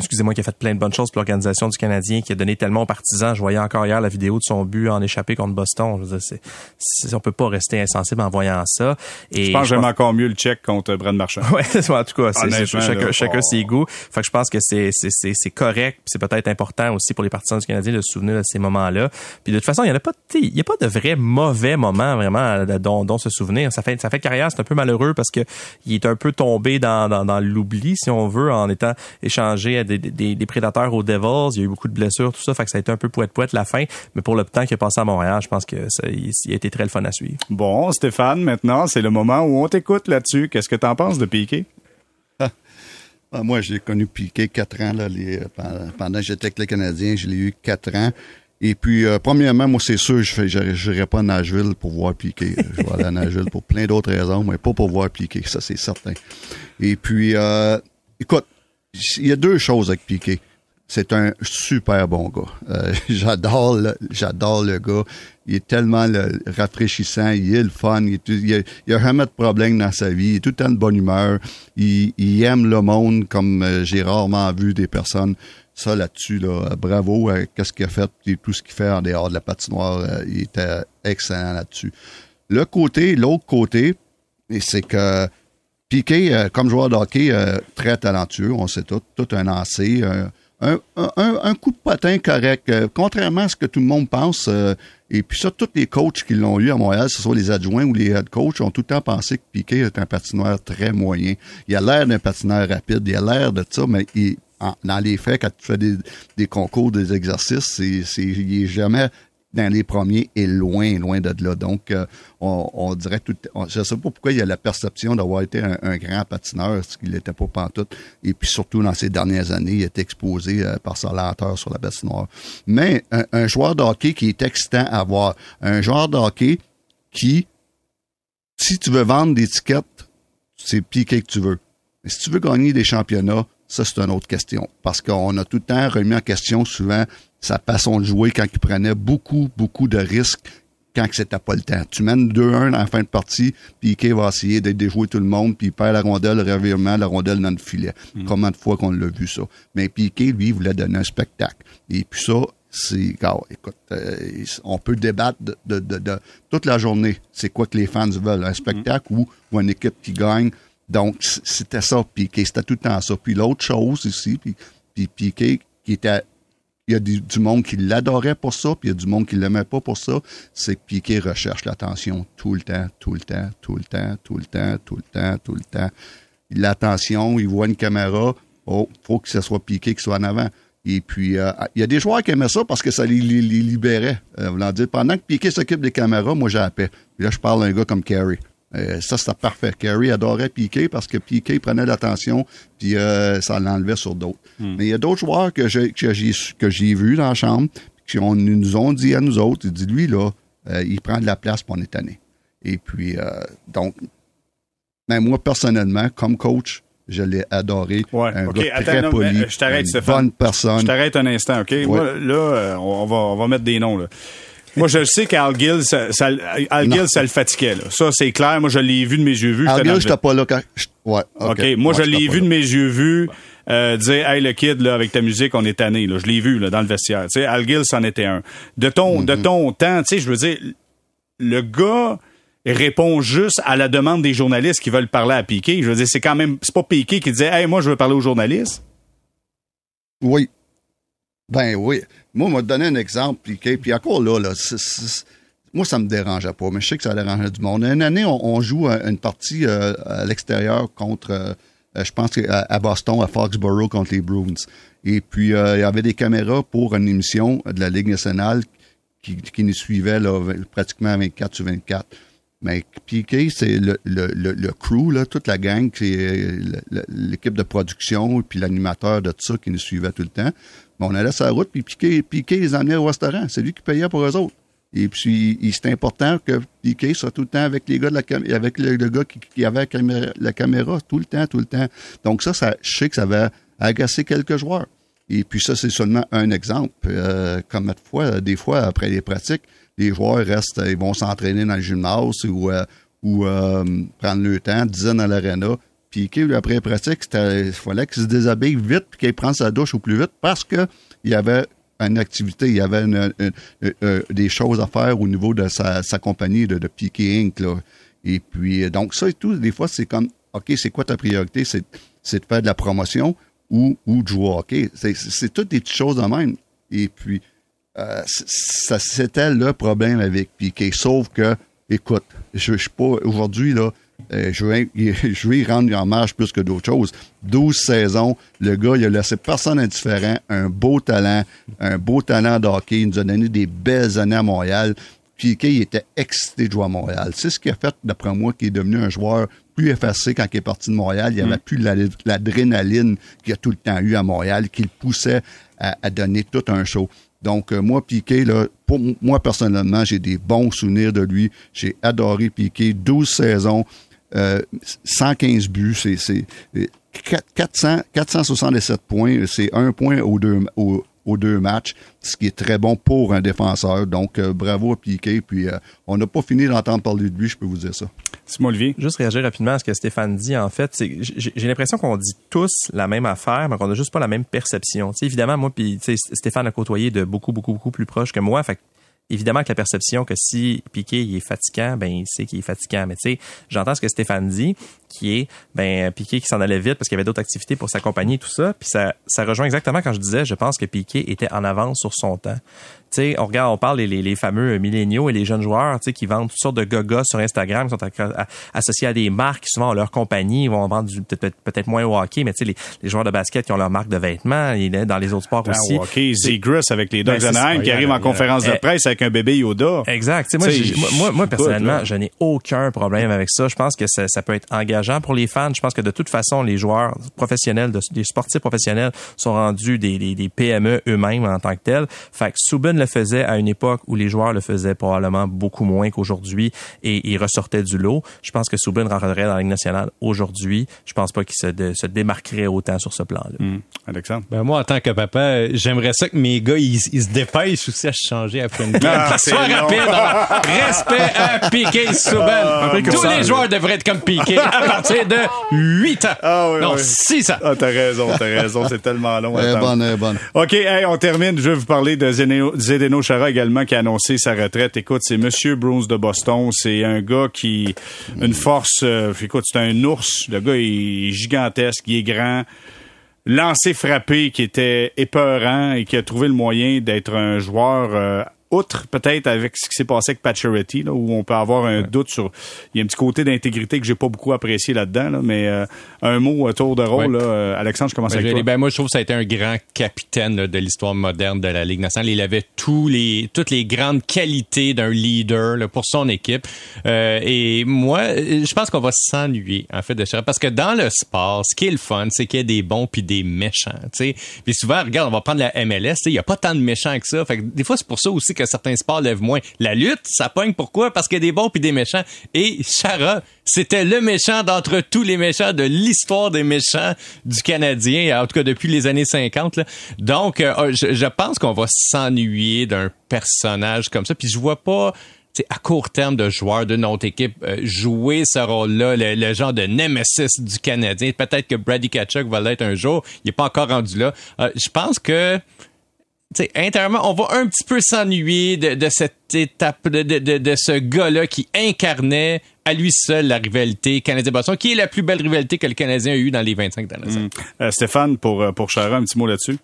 excusez-moi, qui a fait plein de bonnes choses pour l'organisation du Canadien, qui a donné tellement aux partisans. Je voyais encore hier la vidéo de son but en échappé contre Boston. Je veux dire, c'est, c'est, on peut pas rester insensible en voyant ça. Et je pense que j'aime encore mieux le check contre Brad Marchand. Ouais, en tout cas, c'est, chacun, là, chacun oh. ses goûts. Fait que je pense que c'est, c'est, c'est, c'est correct. C'est peut-être important aussi pour les partisans du Canadien de se souvenir de ces moments-là. Puis de toute façon, il y en a pas, il y a pas de vrais mauvais moments vraiment dont, dont se souvenir. Ça fait, ça fait carrière, c'est un peu malheureux parce que il est un peu tombé dans, dans, dans l'oubli, si on veut, en étant échangé à des, des, des prédateurs aux Devils. Il y a eu beaucoup de blessures, tout ça. Fait que ça a été un peu poète-poète la fin. Mais pour le temps qu'il a passé à Montréal, je pense que ça, il, il, a été très le fun à suivre. Bon, Stéphane, maintenant, c'est le moment où on t'écoute là-dessus. Qu'est-ce que t'en penses de Piqué? Ah, moi, j'ai connu Piqué quatre ans, là, les, pendant que j'étais avec les Canadiens. Je l'ai eu quatre ans. Et puis, euh, premièrement, moi, c'est sûr, je n'irai pas à Nashville pour voir Piqué. Je vais aller à Nashville pour plein d'autres raisons, mais pas pour voir Piqué, ça, c'est certain. Et puis, euh, écoute, il y a deux choses avec Piqué. C'est un super bon gars. Euh, j'adore, le, j'adore le gars. Il est tellement le, rafraîchissant. Il est le fun. Il, il, a, jamais de problème dans sa vie. Il est tout le de bonne humeur. Il, aime le monde comme euh, j'ai rarement vu des personnes. Ça là-dessus, là, bravo à qu'est-ce qu'il a fait? Et tout ce qu'il fait en dehors de la patinoire. Euh, il était excellent là-dessus. Le côté, l'autre côté, c'est que Piqué, euh, comme joueur de hockey, euh, très talentueux, on sait tout, tout un lancé, un, un, un, coup de patin correct, euh, contrairement à ce que tout le monde pense. euh, et puis ça, tous les coachs qui l'ont eu à Montréal, ce soit les adjoints ou les head coachs, ont tout le temps pensé que Piqué est un patineur très moyen. Il a l'air d'un patineur rapide, il a l'air de ça, mais il, en, dans les faits, quand tu fais des, des concours, des exercices, c'est, c'est, il est jamais dans les premiers et loin, loin de là. Donc, euh, on, dirait tout. Je ne sais pas pourquoi il y a la perception d'avoir été un, grand patineur, ce qu'il n'était pas pantoute. Et puis surtout dans ces dernières années, il est exposé euh, par sa lenteur sur la patinoire. Mais un, un, joueur de qui est excitant à voir, un joueur de qui, si tu veux vendre des tickets, c'est piqué que tu veux. Mais si tu veux gagner des championnats, ça, c'est une autre question. Parce qu'on a tout le temps remis en question souvent sa façon de jouer quand il prenait beaucoup, beaucoup de risques quand c'était pas le temps. Tu mènes 2-1 en fin de partie, puis Piqué va essayer de déjouer tout le monde, puis il perd la rondelle, le revirement, la rondelle dans le filet. Mm. Combien de fois qu'on l'a vu ça? Mais Piqué, lui, il voulait donner un spectacle. Et puis ça, c'est, oh, écoute, euh, on peut débattre de, de, de, de, toute la journée. C'est quoi que les fans veulent? Un spectacle mm. ou, ou une équipe qui gagne? Donc, c'était ça, Piqué. C'était tout le temps ça. Puis l'autre chose ici, puis, puis Piqué, qui était il y a du, monde qui l'adorait pour ça, puis il y a du monde qui l'aimait pas pour ça, c'est que Piqué recherche l'attention tout le temps, tout le temps, tout le temps, tout le temps, tout le temps, tout le temps. L'attention, il voit une caméra, oh, faut que ce soit Piqué qui soit en avant. Et puis, euh, il y a des joueurs qui aimaient ça parce que ça les, les, les libérait. Euh, dire, pendant que Piqué s'occupe des caméras, moi, j'ai la paix. Puis là, je parle d'un gars comme Carey. Euh, ça, c'était parfait. Kerry adorait Piqué parce que Piqué prenait l'attention puis euh, ça l'enlevait sur d'autres. Mm. Mais il y a d'autres joueurs que j'ai que j'ai que j'ai vus dans la chambre qui nous ont dit à nous autres, ils disent lui là, euh, il prend de la place pour on est tanné. Et puis donc, même moi personnellement, comme coach, je l'ai adoré. Ouais, un okay. gars Attends, très non, poli, je t'arrête, une Stéphane. bonne personne. Je t'arrête un instant, OK? Ouais. Moi, là, on va, on va mettre des noms, là. Moi, je sais qu'Al Gill, ça, ça, Al Gill, ça le fatiguait. Là. Ça, c'est clair. Moi, je l'ai vu de mes yeux vus. Al Gill, j'étais pas là quand... Ouais, OK. Moi, je Ouais, l'ai vu là. de mes yeux vus euh, dire Hey, le kid, là, avec ta musique, on est tanné. Je l'ai vu là, dans le vestiaire. Sais, Al Gill, c'en était un. De ton, de ton temps, tu sais, je veux dire, le gars répond juste à la demande des journalistes qui veulent parler à Piqué. Je veux dire, c'est quand même. C'est pas Piqué qui disait Hey, moi, je veux parler aux journalistes. Oui. Ben oui. Moi, on m'a donné un exemple, puis, puis encore là, là moi, ça me dérangeait pas, mais je sais que ça dérangeait du monde. Une année, on, joue une partie euh, à l'extérieur contre, euh, je pense, à, à Boston, à Foxborough, contre les Bruins. Et puis, euh, il y avait des caméras pour une émission de la Ligue nationale qui, qui nous suivait là, pratiquement 24 sur 24. Mais Piqué, c'est le, le, le, crew, là, toute la gang, le- l'équipe de production, puis l'animateur de tout ça qui nous suivait tout le temps. On allait sur la route, puis Piqué, Piqué les emmenait au restaurant. C'est lui qui payait pour eux autres. Et puis, c'est important que Piqué soit tout le temps avec les gars de la cam- avec le, gars qui, qui avait la caméra, tout le temps, tout le temps. Donc ça, ça je sais que ça va agacer quelques joueurs. Et puis ça, c'est seulement un exemple. Euh, comme de fois, des fois, après les pratiques, les joueurs restent, ils vont s'entraîner dans le gymnase ou, euh, euh, prendre le temps, dizaines dans l'aréna. Puis après les pratiques, c'était- il fallait qu'il se déshabille vite puis qu'il prenne sa douche au plus vite parce que il y avait une activité, il y avait des choses à faire au niveau de sa, compagnie de, de Piqué Inc. Et puis, euh, donc ça et tout, des fois, c'est comme, OK, c'est quoi ta priorité? C'est, de faire de la promotion ou, de jouer. C'est, toutes des petites choses de même. Et puis, euh, ça, c'était le problème avec Piqué. Sauf que, écoute, je, je suis pas, aujourd'hui, là, euh, je, vais, je vais y rendre hommage plus que d'autres choses. 12 saisons, le gars, il a laissé personne indifférent, un beau talent, un beau talent de hockey. Il nous a donné des belles années à Montréal. Piqué, il était excité de jouer à Montréal. C'est ce qui a fait, d'après moi, qu'il est devenu un joueur plus effacé quand il est parti de Montréal. Il n'y avait plus la- l'adrénaline qu'il a tout le temps eu à Montréal, qui le poussait à, à donner tout un show. Donc, euh, moi, Piqué, là, pour moi, personnellement, j'ai des bons souvenirs de lui. J'ai adoré Piqué. 12 saisons, euh, 115 buts, c'est, c'est euh, 4- 400, 467 points. C'est un point aux deux, aux deux matchs, ce qui est très bon pour un défenseur. Donc, euh, bravo à Piqué. Puis, euh, on n'a pas fini d'entendre parler de lui, je peux vous dire ça. Simon Olivier. Juste réagir rapidement à ce que Stéphane dit. En fait, j'ai l'impression qu'on dit tous la même affaire, mais qu'on n'a juste pas la même perception. Évidemment, moi, puis Stéphane a côtoyé de beaucoup, beaucoup, beaucoup plus proche que moi. Fait évidemment que la perception que si Piqué il est fatigant, ben il sait qu'il est fatigant. Mais tu sais, j'entends ce que Stéphane dit, qui est ben Piqué qui s'en allait vite parce qu'il y avait d'autres activités pour s'accompagner tout ça. Puis ça, ça rejoint exactement quand je disais, je pense que Piqué était en avance sur son temps. Sais, on regarde, on parle des les, les fameux milléniaux et les jeunes joueurs, tu sais, qui vendent toutes sortes de gaga sur Instagram, qui sont à- associés à des marques, souvent ont leur compagnie, ils vont vendre du- peut-être peut-être moins au hockey, mais tu sais, les, les joueurs de basket qui ont leur marque de vêtements, et dans les autres sports aussi. Ah, OK, Zegras avec les Ducks Ben, qui arrive en conférence de eh, presse avec un bébé Yoda. Exact. Moi, moi, moi, écoute, personnellement, je n'ai aucun problème avec ça. Je pense que ça, ça peut être engageant pour les fans. Je pense que de toute façon, les joueurs professionnels, de- des sportifs professionnels sont rendus des, des, des PME eux-mêmes en tant que tels. Fait que Subban le faisait à une époque où les joueurs le faisaient probablement beaucoup moins qu'aujourd'hui et ils ressortaient du lot. Je pense que Subban rentrerait dans la Ligue nationale aujourd'hui. Je pense pas qu'il se, dé- se démarquerait autant sur ce plan-là. Hum, Alexandre? Ben moi, en tant que papa, j'aimerais ça que mes gars, ils, ils se dépêchent aussi à se changer après une game. Ah, rapides. alors, Respect à Piqué Souban. peu comme Tous ça. les joueurs devraient être comme Piqué à partir de 8 ans. Ah oui, non, oui. 6 ans. Ah, t'as raison, t'as raison, c'est tellement long. Elle est bonne, elle est bonne. OK, hey, on termine. Je vais vous parler de Zdeno, Zdeno Chara également qui a annoncé sa retraite. Écoute, c'est Monsieur Bruce de Boston. C'est un gars qui une force. euh, écoute, c'est un ours. Le gars est gigantesque, il est grand. Lancé frappé qui était épeurant et qui a trouvé le moyen d'être un joueur euh, outre peut-être avec ce qui s'est passé avec Pacioretty, là, où on peut avoir un doute sur. Il y a un petit côté d'intégrité que j'ai pas beaucoup apprécié là-dedans, là, mais euh, un mot à tour de rôle, Ouais. là, euh, Alexandre, je commence Ben, avec toi. ben, moi, je trouve que ça a été un grand capitaine là, de l'histoire moderne de la Ligue nationale. Il avait tous les, toutes les grandes qualités d'un leader là, pour son équipe. Euh, et moi, euh, je pense qu'on va s'ennuyer, en fait, de ça. Parce que dans le sport, ce qui est le fun, c'est qu'il y a des bons puis des méchants. tu sais. Puis souvent, regarde, on va prendre la MLS. tu sais, Il n'y a pas tant de méchants que ça. Fait que des fois, c'est pour ça aussi que certains sports lèvent moins. La lutte, ça pogne pourquoi? Parce qu'il y a des bons puis des méchants. Et Chara, c'était le méchant d'entre tous les méchants de l'histoire des méchants du Canadien, en tout cas depuis les années 50. Là. Donc, euh, je, je pense qu'on va s'ennuyer d'un personnage comme ça. Puis je vois pas à court terme de joueurs de notre équipe euh, jouer ce rôle-là, le, genre de nemesis du Canadien. Peut-être que Brady Kachuk va l'être un jour. Il n'est pas encore rendu là. Euh, je pense que sais, intérieurement, on va un petit peu s'ennuyer de, cette étape, de, de, de ce gars-là qui incarnait à lui seul la rivalité Canadien-Boston, qui est la plus belle rivalité que le Canadien a eue dans les 25 dernières années. Mmh. Stéphane, pour, pour Chara, un petit mot là-dessus.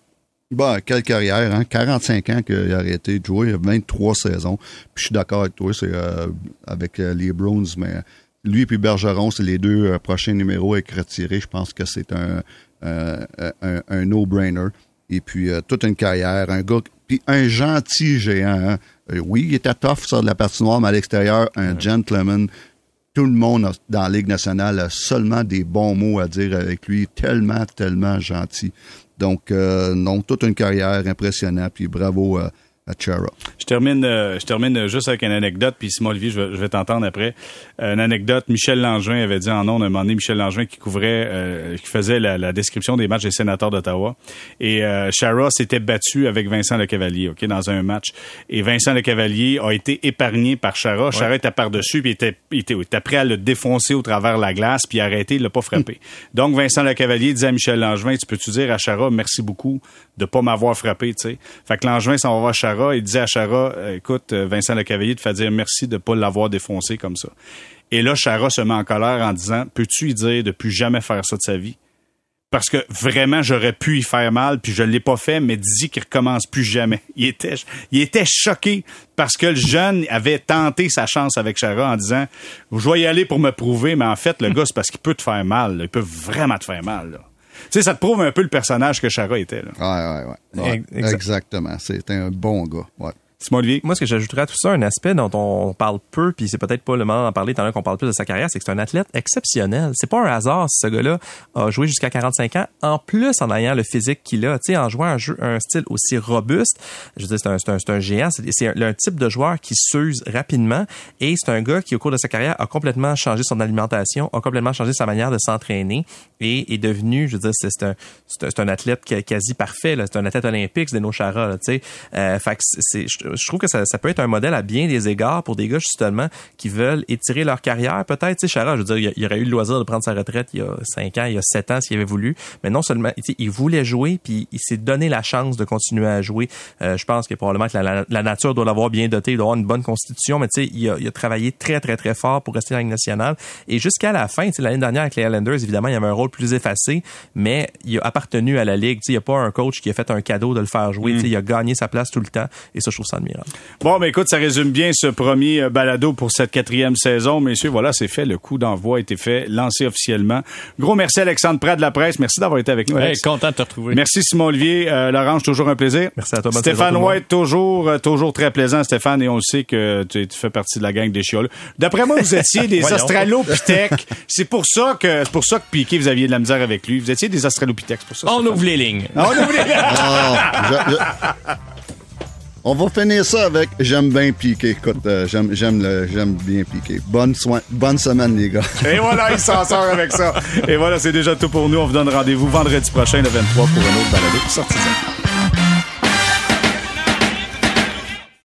Bon, quelle carrière, hein? 45 ans qu'il a arrêté de jouer, 23 saisons. Puis je suis d'accord avec toi, c'est euh, avec euh, les Bruins, mais lui et Bergeron, c'est les deux euh, prochains numéros à être retirés. Je pense que c'est un, un, un no-brainer. Et puis toute une carrière, un gars, puis un gentil géant. Hein? oui, il était tough sur de la partie noire, mais à l'extérieur, un gentleman. Tout le monde dans la Ligue nationale a seulement des bons mots à dire avec lui. Tellement, tellement gentil. Donc, euh, non, toute une carrière impressionnante. Puis bravo à, je termine, euh, je termine juste avec une anecdote, puis Simon Olivier, je vais, t'entendre après. Euh, une anecdote, Michel Langevin avait dit en ondes un moment donné, Michel Langevin qui couvrait, euh, qui faisait la, description des matchs des sénateurs d'Ottawa. Et euh, Chara s'était battu avec Vincent Lecavalier, ok, dans un match. Et Vincent Lecavalier a été épargné par Chara. Chara était par-dessus, puis était, il était, était, prêt à le défoncer au travers de la glace, puis arrêter, il l'a pas frappé. Donc Vincent Lecavalier disait à Michel Langevin, tu peux-tu dire à Chara, merci beaucoup de pas m'avoir frappé, tu sais. Fait que Langevin s'en va voir Chara il disait à Chara, euh, écoute, euh, Vincent Lecavalier te fait dire merci de ne pas l'avoir défoncé comme ça. Et là, Chara se met en colère en disant, peux-tu lui dire de plus jamais faire ça de sa vie? Parce que vraiment, j'aurais pu y faire mal, puis je l'ai pas fait, mais dis qu'il recommence plus jamais. Il était, il était choqué parce que le jeune avait tenté sa chance avec Chara en disant, je vais y aller pour me prouver, mais en fait, le gars, c'est parce qu'il peut te faire mal. Il peut vraiment te faire mal. Sais, ça te prouve un peu le personnage que Chara était. Là. Ouais, ouais, ouais. Exactement. C'était un bon gars. Ouais. Moi, ce que j'ajouterais à tout ça, un aspect dont on parle peu, puis c'est peut-être pas le moment d'en parler, tant qu'on parle plus de sa carrière, c'est que c'est un athlète exceptionnel. C'est pas un hasard si ce gars-là a joué jusqu'à 45 ans, en plus en ayant le physique qu'il a, tu sais, en jouant un, jeu, un style aussi robuste. Je veux dire, c'est un, un, un géant, c'est un, un, type de joueur qui s'use rapidement, et c'est un gars qui, au cours de sa carrière, a complètement changé son alimentation, a complètement changé sa manière de s'entraîner, et est devenu, je veux dire, c'est un, c'est un athlète quasi parfait, c'est un athlète olympique, c'est des Chara, tu sais. Euh, fait que c'est, je trouve que ça, ça, peut être un modèle à bien des égards pour des gars justement qui veulent étirer leur carrière. Peut-être, tu sais, Chara, je veux dire, il, aurait eu le loisir de prendre sa retraite il y a cinq ans, il y a sept ans s'il avait voulu, mais non seulement, il voulait jouer puis il s'est donné la chance de continuer à jouer. Euh, je pense que probablement que la, nature doit l'avoir bien doté, il doit avoir une bonne constitution, mais tu sais, il a, il a travaillé très très très fort pour rester dans la Ligue nationale et jusqu'à la fin, tu sais, l'année dernière avec les Islanders, évidemment, il y avait un rôle plus effacé, mais il a appartenu à la Ligue. Tu sais, il n'y a pas un coach qui a fait un cadeau de le faire jouer. Tu sais, mm. il a gagné sa place tout le temps et ça, je trouve ça admirable. Bon, mais écoute, ça résume bien ce premier euh, balado pour cette quatrième saison. Messieurs, voilà, c'est fait. Le coup d'envoi a été fait, lancé officiellement. Gros merci Alexandre Prat de la presse. Merci d'avoir été avec nous. Alex. content de te retrouver. Merci Simon Olivier. Euh, Laurence, toujours un plaisir. Merci à toi. Stéphane White, toujours, euh, toujours très plaisant, Stéphane, et on sait que tu, fais partie de la gang des chioles. D'après moi, vous étiez des Australopithèques. c'est pour ça que, c'est pour ça que Piqué, vous aviez de la misère avec lui. Vous étiez des Australopithèques, pour ça. On ouvre les lignes. On ouvre les lignes. On va finir ça avec J'aime bien piquer. Écoute, euh, j'aime, j'aime, bien piquer. Bonne, soin, bonne semaine, les gars. Et voilà, il s'en sort avec ça. Et voilà, c'est déjà tout pour nous. On vous donne rendez-vous vendredi prochain, le 23, pour un autre balado. Sortez-en.